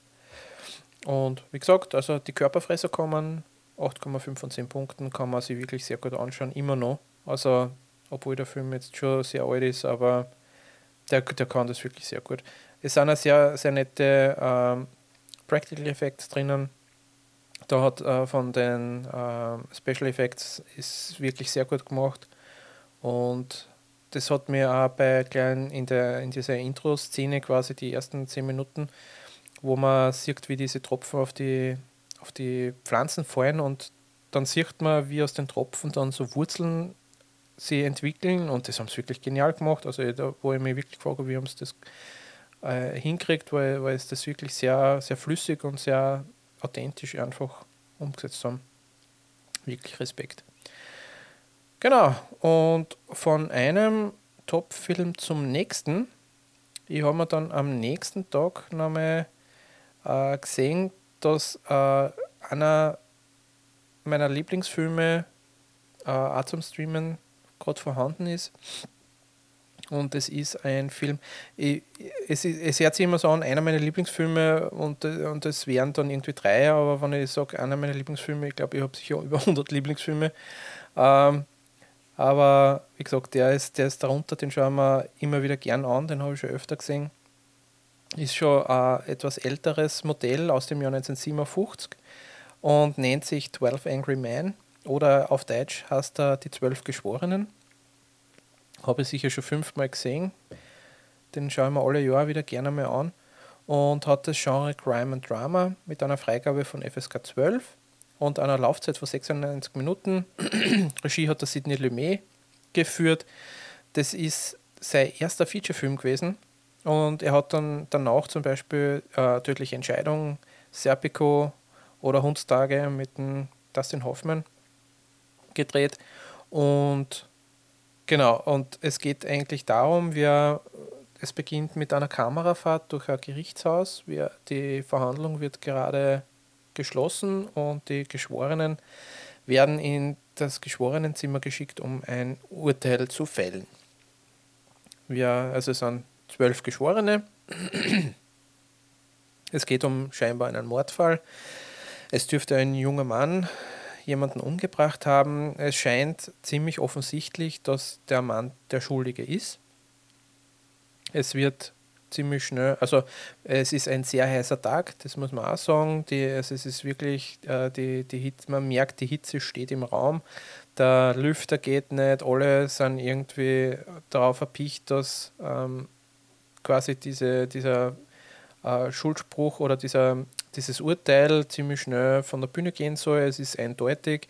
Und wie gesagt, also die Körperfresser kommen 8,5 von 10 Punkten, kann man sich wirklich sehr gut anschauen, immer noch. Also, obwohl der Film jetzt schon sehr alt ist, aber der, der kann das wirklich sehr gut. Es sind auch sehr, sehr nette ähm, Practical Effects drinnen. Da hat äh, von den äh, Special Effects ist wirklich sehr gut gemacht. Und das hat mir auch bei kleinen in, der, in dieser Intro-Szene quasi die ersten zehn Minuten, wo man sieht, wie diese Tropfen auf die, auf die Pflanzen fallen und dann sieht man, wie aus den Tropfen dann so Wurzeln sie entwickeln und das haben sie wirklich genial gemacht. Also da, wo ich mich wirklich frage, wie haben sie das äh, hinkriegt, weil, weil es das wirklich sehr, sehr flüssig und sehr authentisch einfach umgesetzt haben. Wirklich Respekt. Genau, und von einem Top-Film zum nächsten. Ich habe mir dann am nächsten Tag nochmal äh, gesehen, dass äh, einer meiner Lieblingsfilme äh, auch zum Streamen gerade vorhanden ist. Und es ist ein Film, ich, es, es hört sich immer so an, einer meiner Lieblingsfilme und, und es wären dann irgendwie drei, aber wenn ich sage, einer meiner Lieblingsfilme, ich glaube, ich habe sicher *laughs* über 100 Lieblingsfilme. Ähm, aber wie gesagt, der ist, der ist darunter, den schauen wir immer wieder gern an, den habe ich schon öfter gesehen. Ist schon ein etwas älteres Modell aus dem Jahr 1957 und nennt sich 12 Angry Men oder auf Deutsch heißt er Die Zwölf Geschworenen. Habe ich sicher schon fünfmal gesehen. Den schaue ich mir alle Jahre wieder gerne mal an. Und hat das Genre Crime and Drama mit einer Freigabe von FSK 12 und einer Laufzeit von 96 Minuten. *clears throat* Regie hat der Sidney Lumet geführt. Das ist sein erster Featurefilm gewesen. Und er hat dann danach zum Beispiel äh, Tödliche Entscheidung, Serpico oder Hundstage mit dem Dustin Hoffman gedreht. Und genau, und es geht eigentlich darum, wir, es beginnt mit einer Kamerafahrt durch ein Gerichtshaus. Wir, die Verhandlung wird gerade geschlossen und die Geschworenen werden in das Geschworenenzimmer geschickt, um ein Urteil zu fällen. Wir, also es sind zwölf Geschworene. Es geht um scheinbar einen Mordfall. Es dürfte ein junger Mann jemanden umgebracht haben. Es scheint ziemlich offensichtlich, dass der Mann der Schuldige ist. Es wird ziemlich schnell, also es ist ein sehr heißer Tag, das muss man auch sagen. Die, also es ist wirklich, äh, die, die Hitze, man merkt, die Hitze steht im Raum. Der Lüfter geht nicht, alle sind irgendwie darauf erpicht, dass ähm, quasi diese, dieser äh, Schuldspruch oder dieser dieses Urteil ziemlich schnell von der Bühne gehen soll. Es ist eindeutig.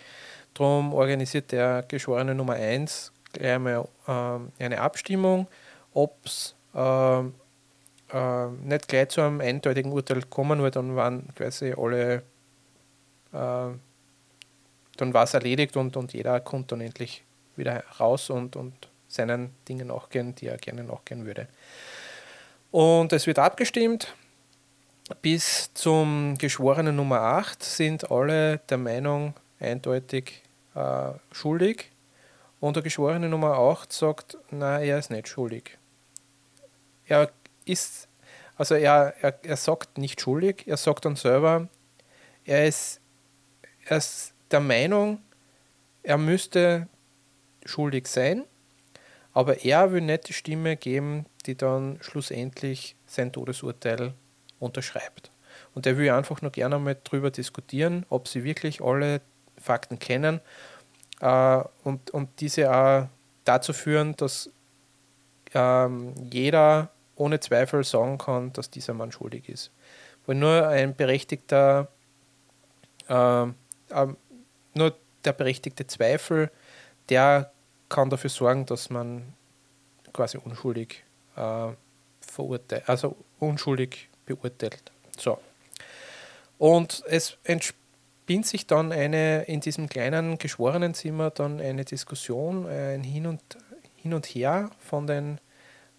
Darum organisiert der Geschworene Nummer 1 gleich einmal äh, eine Abstimmung, ob es äh, äh, nicht gleich zu einem eindeutigen Urteil kommen, weil dann waren quasi alle, äh, dann war es erledigt und, und jeder kommt dann endlich wieder raus und, und seinen Dingen nachgehen, die er gerne nachgehen würde. Und es wird abgestimmt bis zum Geschworenen Nummer 8 sind alle der Meinung eindeutig äh, schuldig. Und der Geschworene Nummer 8 sagt, nein, er ist nicht schuldig. Er ist, also er, er, er sagt nicht schuldig, er sagt dann selber, er ist, er ist der Meinung, er müsste schuldig sein, aber er will nicht die Stimme geben, die dann schlussendlich sein Todesurteil unterschreibt. Und er will einfach nur gerne mal darüber diskutieren, ob sie wirklich alle Fakten kennen äh, und, und diese auch dazu führen, dass ähm, jeder ohne Zweifel sagen kann, dass dieser Mann schuldig ist. Weil nur ein berechtigter, äh, äh, nur der berechtigte Zweifel, der kann dafür sorgen, dass man quasi unschuldig äh, verurteilt, also unschuldig beurteilt. So. Und es entspinnt sich dann eine in diesem kleinen Geschworenenzimmer dann eine Diskussion, ein Hin und, Hin und Her von den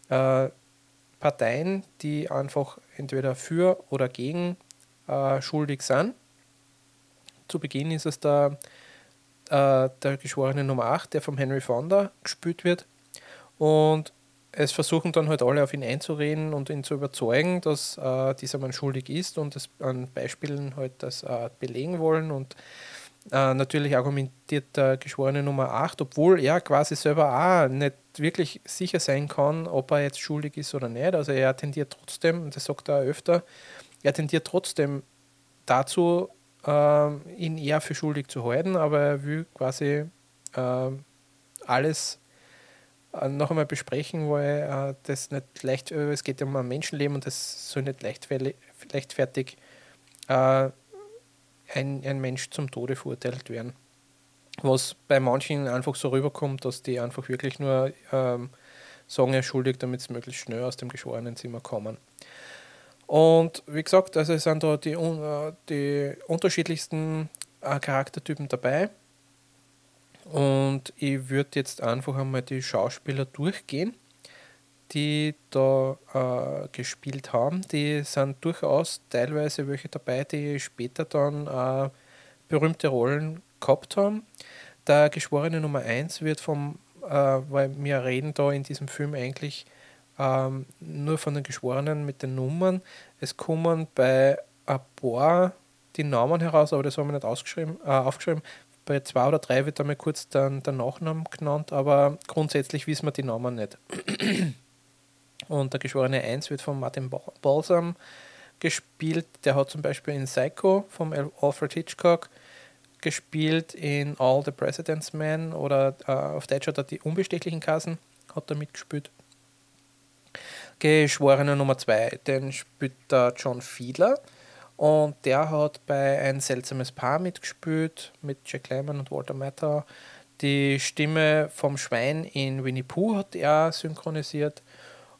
äh, Parteien, die einfach entweder für oder gegen äh, schuldig sind. Zu Beginn ist es der, äh, der Geschworene Nummer 8, der vom Henry Fonda gespielt wird. Und es versuchen dann halt alle auf ihn einzureden und ihn zu überzeugen, dass äh, dieser Mann schuldig ist und es an Beispielen halt das äh, belegen wollen. Und äh, natürlich argumentiert der Geschworene Nummer 8, obwohl er quasi selber auch nicht wirklich sicher sein kann, ob er jetzt schuldig ist oder nicht. Also er tendiert trotzdem, und das sagt er öfter, er tendiert trotzdem dazu, äh, ihn eher für schuldig zu halten, aber er will quasi äh, alles noch einmal besprechen, weil äh, das nicht leicht, äh, es geht um ein Menschenleben und das soll nicht leichtfertig äh, ein, ein Mensch zum Tode verurteilt werden. Was bei manchen einfach so rüberkommt, dass die einfach wirklich nur ähm, sagen, er schuldig, damit sie möglichst schnell aus dem geschworenen Zimmer kommen. Und wie gesagt, also es sind da die, die unterschiedlichsten Charaktertypen dabei. Und ich würde jetzt einfach einmal die Schauspieler durchgehen, die da uh, gespielt haben. Die sind durchaus teilweise welche dabei, die später dann berühmte Rollen gehabt haben. Der Geschworene Nummer 1 wird vom, weil wir reden da in diesem Film eigentlich ähm, nur von den Geschworenen mit den Nummern. Es kommen bei ein paar die Namen heraus, aber das haben wir nicht ausgeschrieben, äh, aufgeschrieben. Bei zwei oder drei wird einmal kurz dann der Nachname genannt, aber grundsätzlich wissen wir die Namen nicht. *clears throat* Und der Geschworene 1 wird von Martin Balsam gespielt. Der hat zum Beispiel in Psycho vom Alfred Hitchcock gespielt, in All the President's Men oder äh, auf Deutsch hat er die unbestechlichen Kassen hat er mitgespielt. Geschworener Nummer 2, den spielt der John Fiedler. Und der hat bei Ein seltsames Paar mitgespielt, mit Jack Lemmon und Walter Matthau. Die Stimme vom Schwein in Winnie Pooh hat er synchronisiert.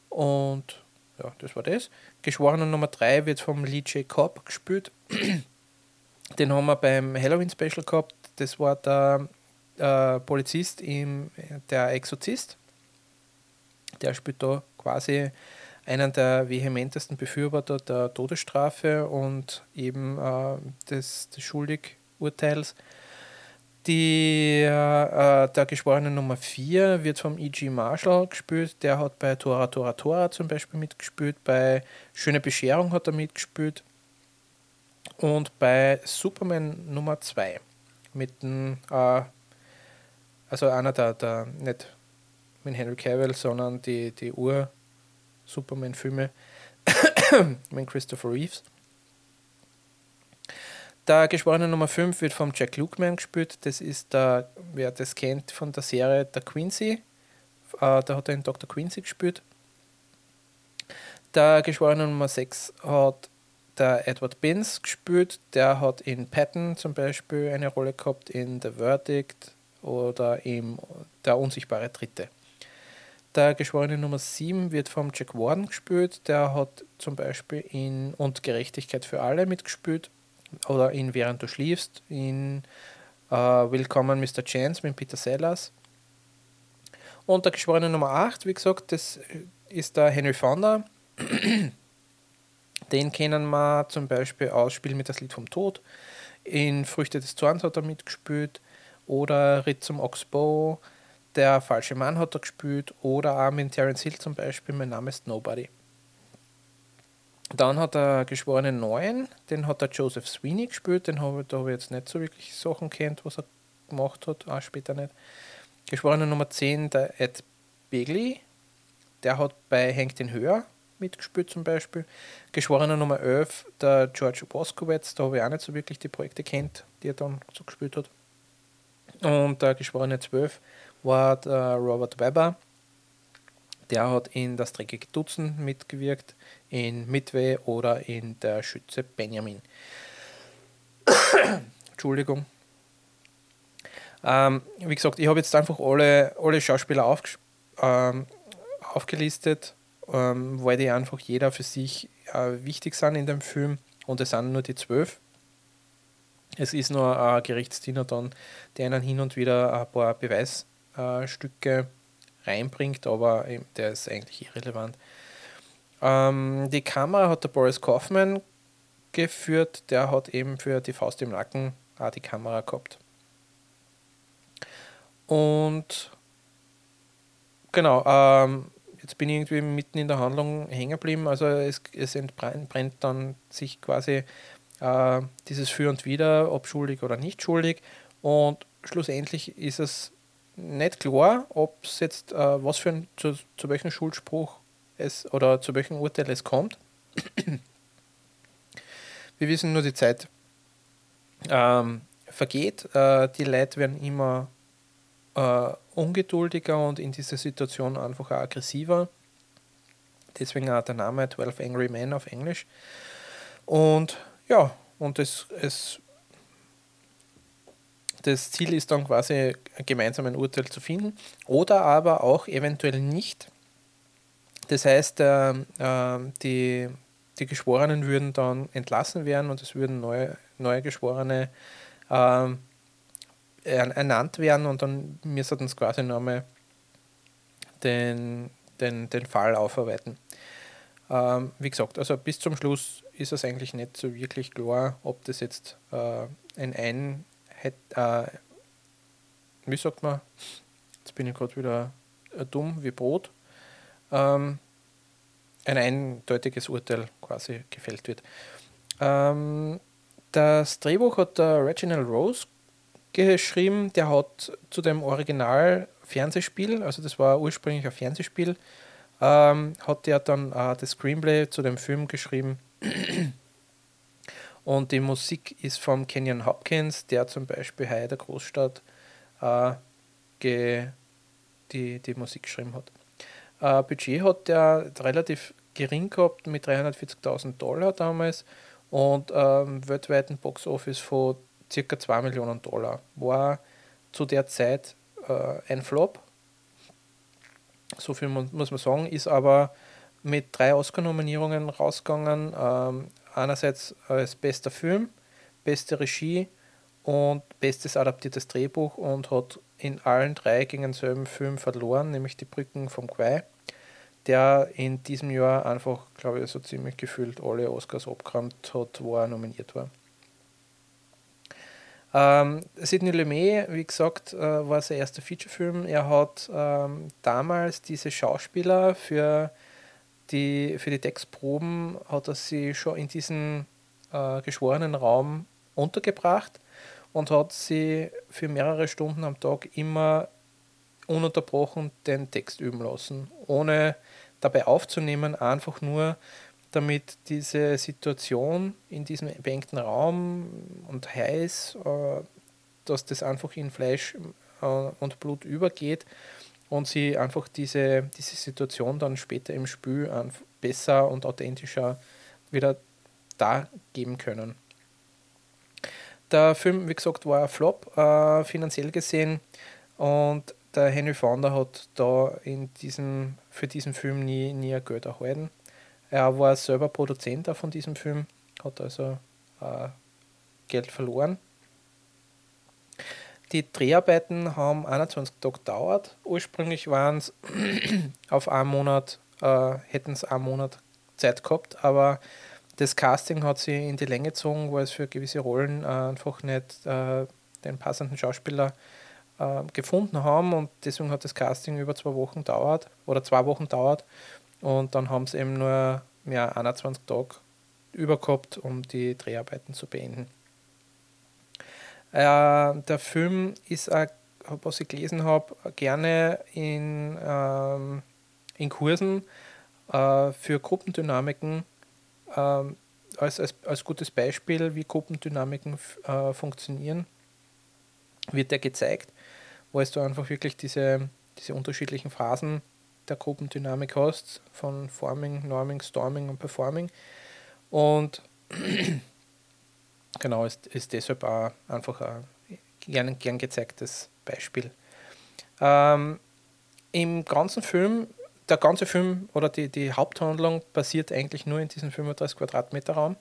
Und ja, das war das. Geschworener Nummer 3 wird vom Lee J. Cobb gespielt. *clears throat* Den haben wir beim Halloween-Special gehabt. Das war der äh, Polizist, im, der Exorzist. Der spielt da quasi einen der vehementesten Befürworter der Todesstrafe und eben äh, des, des Schuldigurteils. Die, äh, der Geschworene Nummer 4 wird vom E.G. Marshall gespielt. Der hat bei Tora Tora Tora zum Beispiel mitgespielt. Bei Schöne Bescherung hat er mitgespielt. Und bei Superman Nummer 2 mit dem, äh, also einer der, der, nicht mit Henry Cavill, sondern die, die Ur- Superman-Filme *coughs* mit Christopher Reeves. Der Geschworene Nummer 5 wird vom Jack Lukeman gespielt. Das ist der, wer das kennt von der Serie Der Quincy. Äh, da hat er in Dr. Quincy gespielt. Der Geschworene Nummer 6 hat der Edward Binns gespielt. Der hat in Patton zum Beispiel eine Rolle gehabt, in The Verdict oder in Der unsichtbare Dritte. Der Geschworene Nummer 7 wird vom Jack Warden gespielt. Der hat zum Beispiel in Und Gerechtigkeit für alle mitgespielt. Oder in Während du schliefst. In äh, Willkommen Mr. Chance mit Peter Sellers. Und der Geschworene Nummer 8, wie gesagt, das ist der Henry Fonda. *clears throat* Den kennen wir zum Beispiel aus Spiel mit das Lied vom Tod. In Früchte des Zorns hat er mitgespielt. Oder Ritt zum Oxbow der falsche Mann hat er gespielt oder auch mit Terence Hill zum Beispiel, mein Name ist Nobody. Dann hat er Geschworene 9, den hat der Joseph Sweeney gespielt, den habe, da habe ich jetzt nicht so wirklich Sachen kennt, was er gemacht hat, auch später nicht. Geschworene Nummer 10, der Ed Begley, der hat bei Henk den Höher mitgespielt zum Beispiel. Geschworener Nummer 11, der George Boskowitz, da habe ich auch nicht so wirklich die Projekte kennt, die er dann so gespielt hat. Und der Geschworene 12, war der Robert Webber. Der hat in Das dreckige Dutzend mitgewirkt, in Midway oder in Der Schütze Benjamin. *coughs* Entschuldigung. Ähm, wie gesagt, ich habe jetzt einfach alle, alle Schauspieler auf, ähm, aufgelistet, ähm, weil die einfach jeder für sich äh, wichtig sind in dem Film und es sind nur die zwölf. Es ist nur ein Gerichtsdiener dann, der ihnen hin und wieder ein paar Beweis äh, Stücke reinbringt, aber der ist eigentlich irrelevant. Ähm, die Kamera hat der Boris Kaufmann geführt, der hat eben für die Faust im Nacken auch die Kamera gehabt. Und genau, ähm, jetzt bin ich irgendwie mitten in der Handlung hängen geblieben. Also es, es entbrennt dann sich quasi äh, dieses Für und Wider, ob schuldig oder nicht schuldig. Und schlussendlich ist es nicht klar, ob es jetzt, äh, was für ein, zu, zu welchem Schuldspruch es oder zu welchem Urteil es kommt. *clears throat* Wir wissen nur, die Zeit ähm, vergeht. Äh, die Leute werden immer äh, ungeduldiger und in dieser Situation einfach auch aggressiver. Deswegen auch der Name 12 Angry Men auf Englisch. Und ja, und es, es das Ziel ist dann quasi gemeinsam ein Urteil zu finden oder aber auch eventuell nicht. Das heißt, äh, die, die Geschworenen würden dann entlassen werden und es würden neue, neue Geschworene äh, ernannt werden und dann müssen uns quasi nochmal den, den, den Fall aufarbeiten. Ähm, wie gesagt, also bis zum Schluss ist es eigentlich nicht so wirklich klar, ob das jetzt äh, ein Ein, äh, wie sagt man, jetzt bin ich gerade wieder äh, dumm wie Brot, ähm, ein eindeutiges Urteil quasi gefällt wird. Ähm, das Drehbuch hat der Reginald Rose geschrieben, der hat zu dem Original Fernsehspiel, also das war ursprünglich ein Fernsehspiel, ähm, hat der dann äh, das Screenplay zu dem Film geschrieben. Und die Musik ist von Kenyon Hopkins, der zum Beispiel Hai der Großstadt äh, die, die Musik geschrieben hat. Äh, Budget hat der relativ gering gehabt mit 340.000 Dollar damals und ähm, weltweiten Boxoffice von ca. 2 Millionen Dollar. War zu der Zeit äh, ein Flop. So viel muss man sagen, ist aber mit drei Oscar-Nominierungen rausgegangen. Ähm, einerseits als bester Film, beste Regie und bestes adaptiertes Drehbuch und hat in allen drei gegen denselben Film verloren, nämlich Die Brücken vom Quai, der in diesem Jahr einfach, glaube ich, so ziemlich gefühlt alle Oscars abgeräumt hat, wo er nominiert war. Ähm, Sidney Lumet, wie gesagt, äh, war sein erster Featurefilm. Er hat ähm, damals diese Schauspieler für die, für die Textproben hat er sie schon in diesen äh, geschworenen Raum untergebracht und hat sie für mehrere Stunden am Tag immer ununterbrochen den Text üben lassen, ohne dabei aufzunehmen, einfach nur damit diese Situation in diesem beengten Raum und heiß, äh, dass das einfach in Fleisch äh, und Blut übergeht und sie einfach diese, diese Situation dann später im Spiel besser und authentischer wieder dargeben können. Der Film, wie gesagt, war ein Flop, äh, finanziell gesehen, und der Henry Fonda hat da in diesem, für diesen Film nie, nie Geld erhalten. Er war selber Produzent von diesem Film, hat also äh, Geld verloren. Die Dreharbeiten haben 21 Tage gedauert. Ursprünglich waren es *clears throat* auf einen Monat, äh, hätten es einen Monat Zeit gehabt, aber das Casting hat sie in die Länge gezogen, weil es für gewisse Rollen äh, einfach nicht äh, den passenden Schauspieler äh, gefunden haben und deswegen hat das Casting über zwei Wochen dauert oder zwei Wochen dauert und dann haben sie eben nur mehr 21 Tage über gehabt, um die Dreharbeiten zu beenden. Äh, der Film ist, auch, was ich gelesen habe, gerne in, ähm, in Kursen äh, für Gruppendynamiken äh, als, als, als gutes Beispiel, wie Gruppendynamiken äh, funktionieren, wird er gezeigt, wo es da einfach wirklich diese, diese unterschiedlichen Phasen der Gruppendynamik hast, von Forming, Norming, Storming und Performing. Und genau, ist, ist deshalb auch einfach ein gern, gern gezeigtes Beispiel. Ähm, Im ganzen Film, der ganze Film oder die, die Haupthandlung basiert eigentlich nur in diesem 35 Quadratmeter Raum,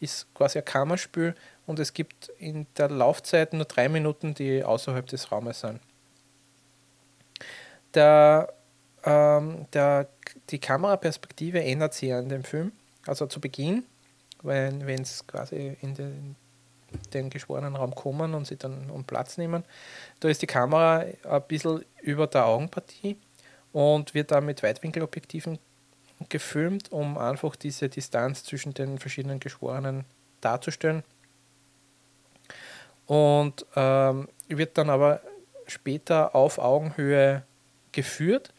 ist quasi ein Kammerspiel und es gibt in der Laufzeit nur drei Minuten, die außerhalb des Raumes sind. Der ähm, der, die Kameraperspektive ändert sich in dem Film. Also zu Beginn, wenn es quasi in den, den geschworenen Raum kommen und sie dann um Platz nehmen, da ist die Kamera ein bisschen über der Augenpartie und wird dann mit Weitwinkelobjektiven gefilmt, um einfach diese Distanz zwischen den verschiedenen Geschworenen darzustellen. Und ähm, wird dann aber später auf Augenhöhe geführt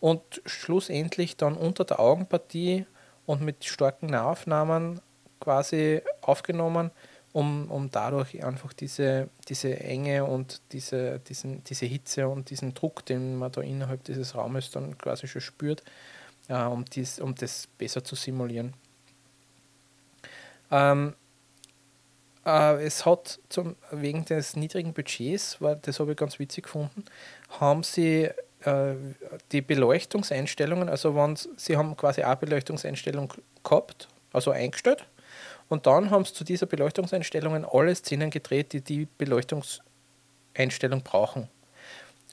und schlussendlich dann unter der Augenpartie und mit starken Nahaufnahmen quasi aufgenommen, um, um dadurch einfach diese, diese Enge und diese, diesen, diese Hitze und diesen Druck, den man da innerhalb dieses Raumes dann quasi schon spürt, äh, um, dies, um das besser zu simulieren. Ähm, äh, es hat zum, wegen des niedrigen Budgets, weil das habe ich ganz witzig gefunden, haben sie äh, die Beleuchtungseinstellungen, also sie haben quasi eine Beleuchtungseinstellung gehabt, also eingestellt, und dann haben sie zu dieser Beleuchtungseinstellungen alle Szenen gedreht, die die Beleuchtungseinstellung brauchen.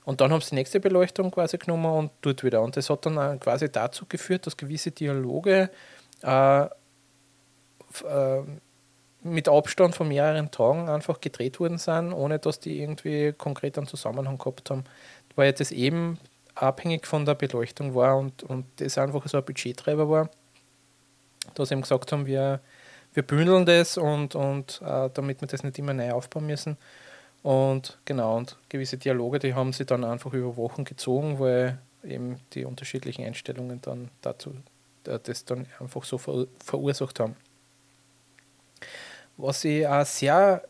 Und dann haben sie die nächste Beleuchtung quasi genommen und dort wieder. Und das hat dann quasi dazu geführt, dass gewisse Dialoge äh, äh, mit Abstand von mehreren Tagen einfach gedreht worden sind, ohne dass die irgendwie konkret einen Zusammenhang gehabt haben. Weil das eben abhängig von der Beleuchtung war und, und das einfach so ein Budgettreiber war, dass sie eben gesagt haben, wir, wir bündeln das und, und äh, damit wir das nicht immer neu aufbauen müssen. Und genau, und gewisse Dialoge, die haben sie dann einfach über Wochen gezogen, weil eben die unterschiedlichen Einstellungen dann dazu äh, das dann einfach so verursacht haben. Was ich auch sehr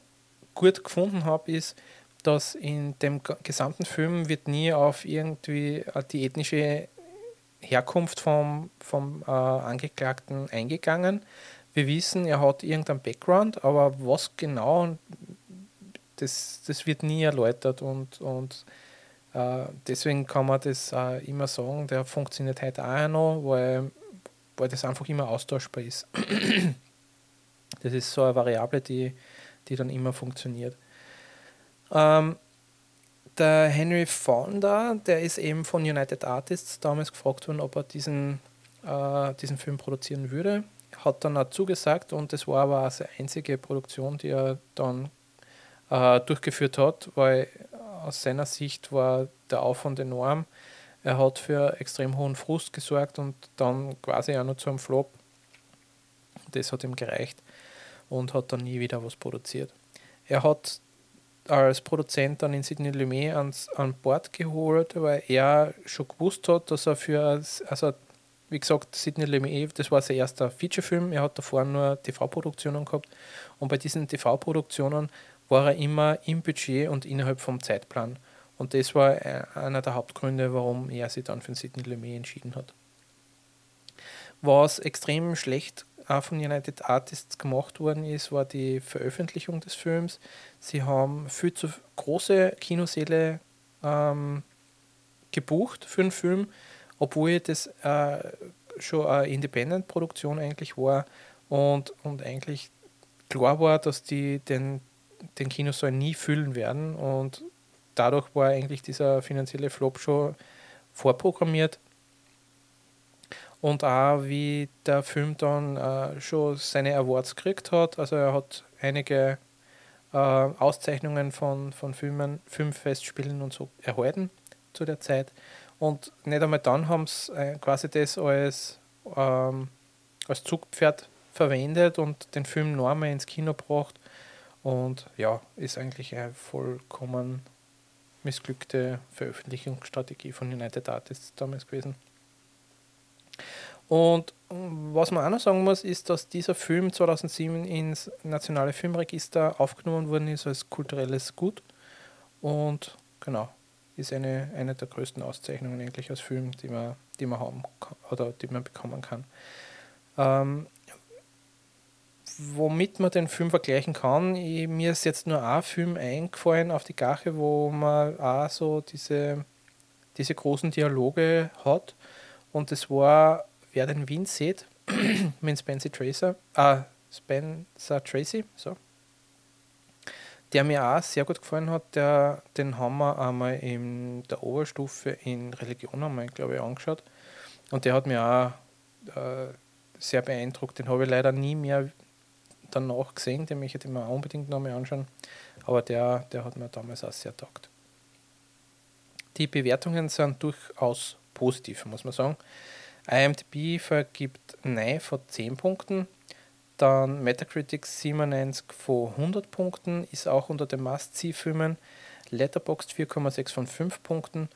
gut gefunden habe, ist, dass in dem gesamten Film wird nie auf irgendwie äh, die ethnische Herkunft vom, vom äh, Angeklagten eingegangen. Wir wissen, er hat irgendeinen Background, aber was genau, das, das wird nie erläutert und, und äh, deswegen kann man das äh, immer sagen, der funktioniert heute auch noch, weil, weil das einfach immer austauschbar ist. *clears throat* Das ist so eine Variable, die, die dann immer funktioniert. Ähm, der Henry Fonda, der ist eben von United Artists damals gefragt worden, ob er diesen, äh, diesen Film produzieren würde. Hat dann auch zugesagt und das war aber auch seine einzige Produktion, die er dann äh, durchgeführt hat, weil aus seiner Sicht war der Aufwand enorm. Er hat für extrem hohen Frust gesorgt und dann quasi auch noch zu einem Flop. Das hat ihm gereicht und hat dann nie wieder was produziert. Er hat als Produzent dann in Sydney Lumet ans, an Bord geholt, weil er schon gewusst hat, dass er für, also wie gesagt, Sydney Lumet, das war sein erster Featurefilm, er hat davor nur TV-Produktionen gehabt und bei diesen TV-Produktionen war er immer im Budget und innerhalb vom Zeitplan. Und das war äh, einer der Hauptgründe, warum er sich dann für Sydney Lumet entschieden hat. Was extrem schlecht auch von United Artists gemacht worden ist, war die Veröffentlichung des Films. Sie haben viel zu große Kinosäle ähm, gebucht für den Film, obwohl das äh, schon eine Independent-Produktion eigentlich war und, und eigentlich klar war, dass die den, den Kinosaal nie füllen werden und dadurch war eigentlich dieser finanzielle Flop schon vorprogrammiert und auch wie der Film dann äh, schon seine Awards gekriegt hat. Also er hat einige äh, Auszeichnungen von, von Filmen, Filmfestspielen und so erhalten zu der Zeit. Und nicht einmal dann haben sie äh, quasi das als, ähm, als Zugpferd verwendet und den Film noch einmal ins Kino gebracht. Und ja, ist eigentlich eine vollkommen missglückte Veröffentlichungsstrategie von United Artists damals gewesen. Und was man auch noch sagen muss, ist, dass dieser Film 2007 ins Nationale Filmregister aufgenommen worden ist als kulturelles Gut. Und genau, ist eine, eine der größten Auszeichnungen eigentlich als Film, die man, die man haben oder die man bekommen kann. Ähm, womit man den Film vergleichen kann, ich, mir ist jetzt nur ein Film eingefallen auf die Gache, wo man auch so diese, diese großen Dialoge hat. Und das war wer den Wind sieht, *clears throat* mit Spencer Tracer, äh, Spencer Tracy, so. Der mir auch sehr gut gefallen hat, der, den haben wir einmal in der Oberstufe in Religion einmal, glaube ich, angeschaut. Und der hat mir auch äh, sehr beeindruckt. Den habe ich leider nie mehr danach gesehen, den möchte ich mir unbedingt noch mal anschauen. Aber der, der hat mir damals auch sehr taugt. Die Bewertungen sind durchaus positiv, muss man sagen. IMDb vergibt 9 von 10 Punkten. Dann Metacritic 97 von 100 Punkten, ist auch unter den Must-See-Filmen. Letterboxd 4,6 von 5 Punkten.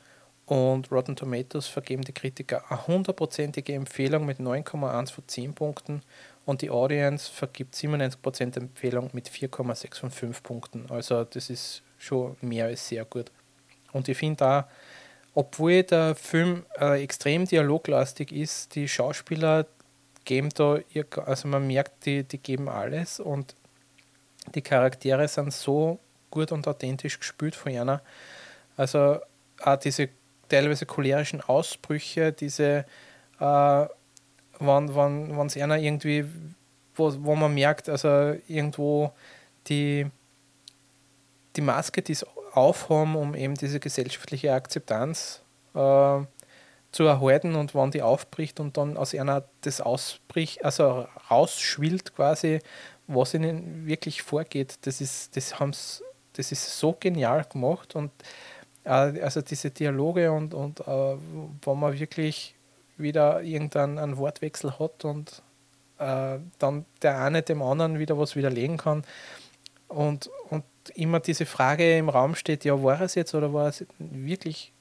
Und Rotten Tomatoes vergeben die Kritiker eine hundertprozentige Empfehlung mit 9,1 von 10 Punkten. Und die Audience vergibt 97% Empfehlung mit 4,6 von 5 Punkten. Also das ist schon mehr als sehr gut. Und ich finde auch, obwohl der Film äh, extrem dialoglastig ist, die Schauspieler geben da, also man merkt, die, die geben alles und die Charaktere sind so gut und authentisch gespielt von einer. Also auch diese teilweise cholerischen Ausbrüche, diese, äh, wann, wann, wann einer irgendwie, wo, wo man merkt, also irgendwo die, die Maske, die es aufhaben, um eben diese gesellschaftliche Akzeptanz äh, zu erhalten und wann die aufbricht und dann aus einer das ausbricht, also rausschwillt quasi, was ihnen wirklich vorgeht, das ist, das haben's, das ist so genial gemacht und äh, also diese Dialoge und, und äh, wo man wirklich wieder irgendeinen Wortwechsel hat und äh, dann der eine dem anderen wieder was widerlegen kann und, und immer diese Frage im Raum steht, ja, war es jetzt oder war es wirklich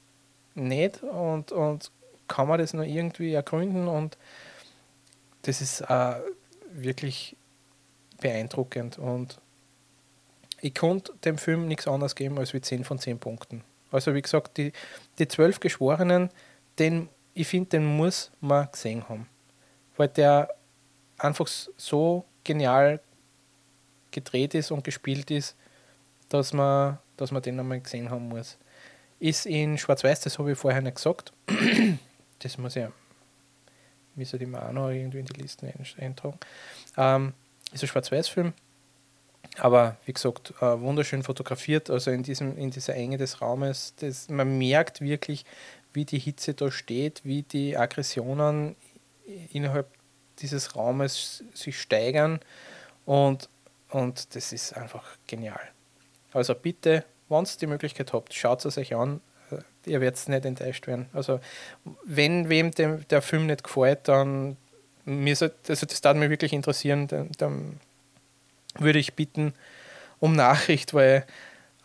nicht? Und, und kann man das noch irgendwie ergründen und das ist äh, wirklich beeindruckend und ich konnte dem Film nichts anderes geben als wie 10 von 10 Punkten. Also wie gesagt, die, die 12 Geschworenen, den, ich finde, den muss man gesehen haben. Weil der einfach so genial gedreht ist und gespielt ist, dass man, dass man den einmal gesehen haben muss. Ist in Schwarz-Weiß, das habe ich vorher nicht gesagt. Das muss ich, müsste ich mir auch noch irgendwie in die Listen eintragen. Ähm, ist ein Schwarz-Weiß-Film, aber wie gesagt, äh, wunderschön fotografiert, also in, diesem, in dieser Enge des Raumes. Das, man merkt wirklich, wie die Hitze da steht, wie die Aggressionen innerhalb dieses Raumes sich steigern und, und das ist einfach genial. Also bitte, wenn ihr die Möglichkeit habt, schaut es euch an. Ihr werdet nicht enttäuscht werden. Also, wenn wem dem, der Film nicht gefällt, dann mir so, also das darf mich wirklich interessieren, dann, dann, würde ich bitten um Nachricht, weil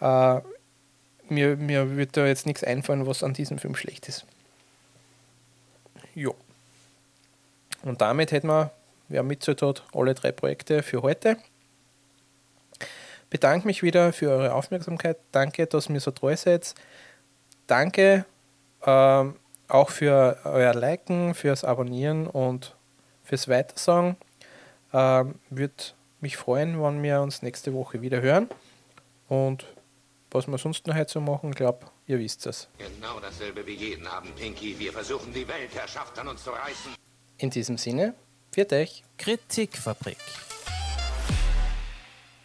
äh, mir, mir wird da jetzt nichts einfallen, was an diesem Film schlecht ist. Jo. Und damit hätten wir, wer mitzählt hat, alle drei Projekte für heute bedanke mich wieder für eure Aufmerksamkeit. Danke, dass ihr mir so treu seid. Danke ähm, auch für euer Liken, fürs Abonnieren und fürs Weitersagen. Ähm, Würde mich freuen, wenn wir uns nächste Woche wieder hören. Und was wir sonst noch heute so machen, ich glaube, ihr wisst es. Genau dasselbe wie jeden Abend, Pinky. Wir versuchen die Weltherrschaft an uns zu reißen. In diesem Sinne, für euch. Kritikfabrik